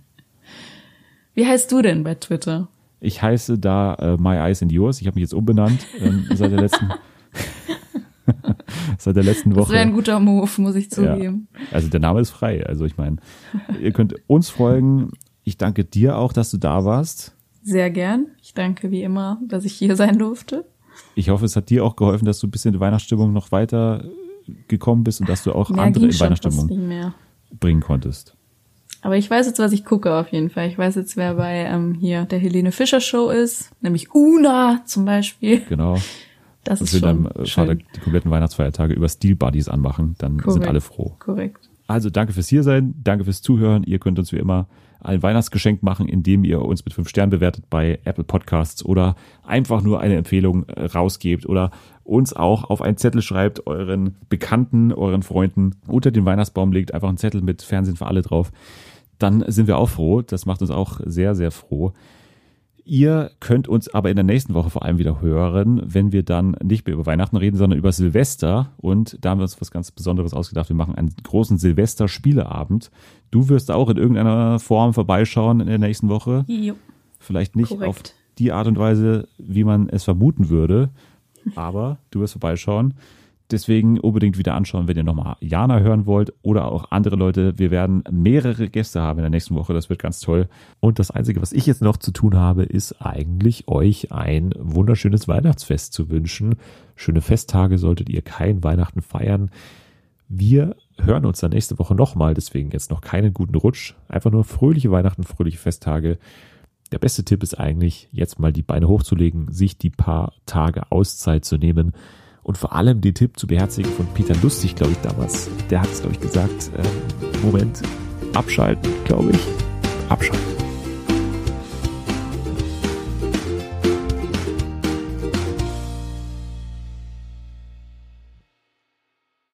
Wie heißt du denn bei Twitter? Ich heiße da äh, My Eyes and Yours. Ich habe mich jetzt umbenannt ähm, seit der letzten (laughs) seit der letzten Das Woche. wäre ein guter Move, muss ich Ja. zugeben. Also der Name ist frei. Also ich meine, ihr könnt uns folgen. Ich danke dir auch, dass du da warst. Sehr gern. Ich danke wie immer, dass ich hier sein durfte. Ich hoffe, es hat dir auch geholfen, dass du ein bisschen die Weihnachtsstimmung noch weiter gekommen bist und dass du auch Mehr andere in Weihnachtsstimmung bringen konntest. Aber ich weiß jetzt, was ich gucke auf jeden Fall. Ich weiß jetzt, wer bei ähm, hier der Helene Fischer Show ist, nämlich Una zum Beispiel. Genau. (laughs) Das ist wir schon dann äh, schön. Vater die kompletten Weihnachtsfeiertage über Steel Buddies anmachen, dann sind Korrekt. alle froh. Korrekt. Also danke fürs Hiersein, danke fürs Zuhören. Ihr könnt uns wie immer ein Weihnachtsgeschenk machen, indem ihr uns mit fünf Sternen bewertet bei Apple Podcasts oder einfach nur eine Empfehlung äh, rausgebt oder uns auch auf einen Zettel schreibt, euren Bekannten, euren Freunden unter den Weihnachtsbaum legt, einfach einen Zettel mit Fernsehen für alle drauf. Dann sind wir auch froh. Das macht uns auch sehr, sehr froh. Ihr könnt uns aber in der nächsten Woche vor allem wieder hören, wenn wir dann nicht mehr über Weihnachten reden, sondern über Silvester. Und da haben wir uns was ganz Besonderes ausgedacht. Wir machen einen großen Silvester-Spieleabend. Du wirst auch in irgendeiner Form vorbeischauen in der nächsten Woche. Jo. Vielleicht nicht Korrekt. auf die Art und Weise, wie man es vermuten würde, aber du wirst vorbeischauen. Deswegen unbedingt wieder anschauen, wenn ihr nochmal Jana hören wollt oder auch andere Leute. Wir werden mehrere Gäste haben in der nächsten Woche. Das wird ganz toll. Und das Einzige, was ich jetzt noch zu tun habe, ist eigentlich euch ein wunderschönes Weihnachtsfest zu wünschen. Schöne Festtage solltet ihr kein Weihnachten feiern. Wir hören uns dann nächste Woche nochmal. Deswegen jetzt noch keinen guten Rutsch. Einfach nur fröhliche Weihnachten, fröhliche Festtage. der beste Tipp ist eigentlich, jetzt mal die Beine hochzulegen, sich die paar Tage Auszeit zu nehmen und vor allem den Tipp zu beherzigen von Peter Lustig, glaube ich, damals. Der hat es, glaube ich, gesagt, äh, Moment, abschalten, glaube ich. Abschalten.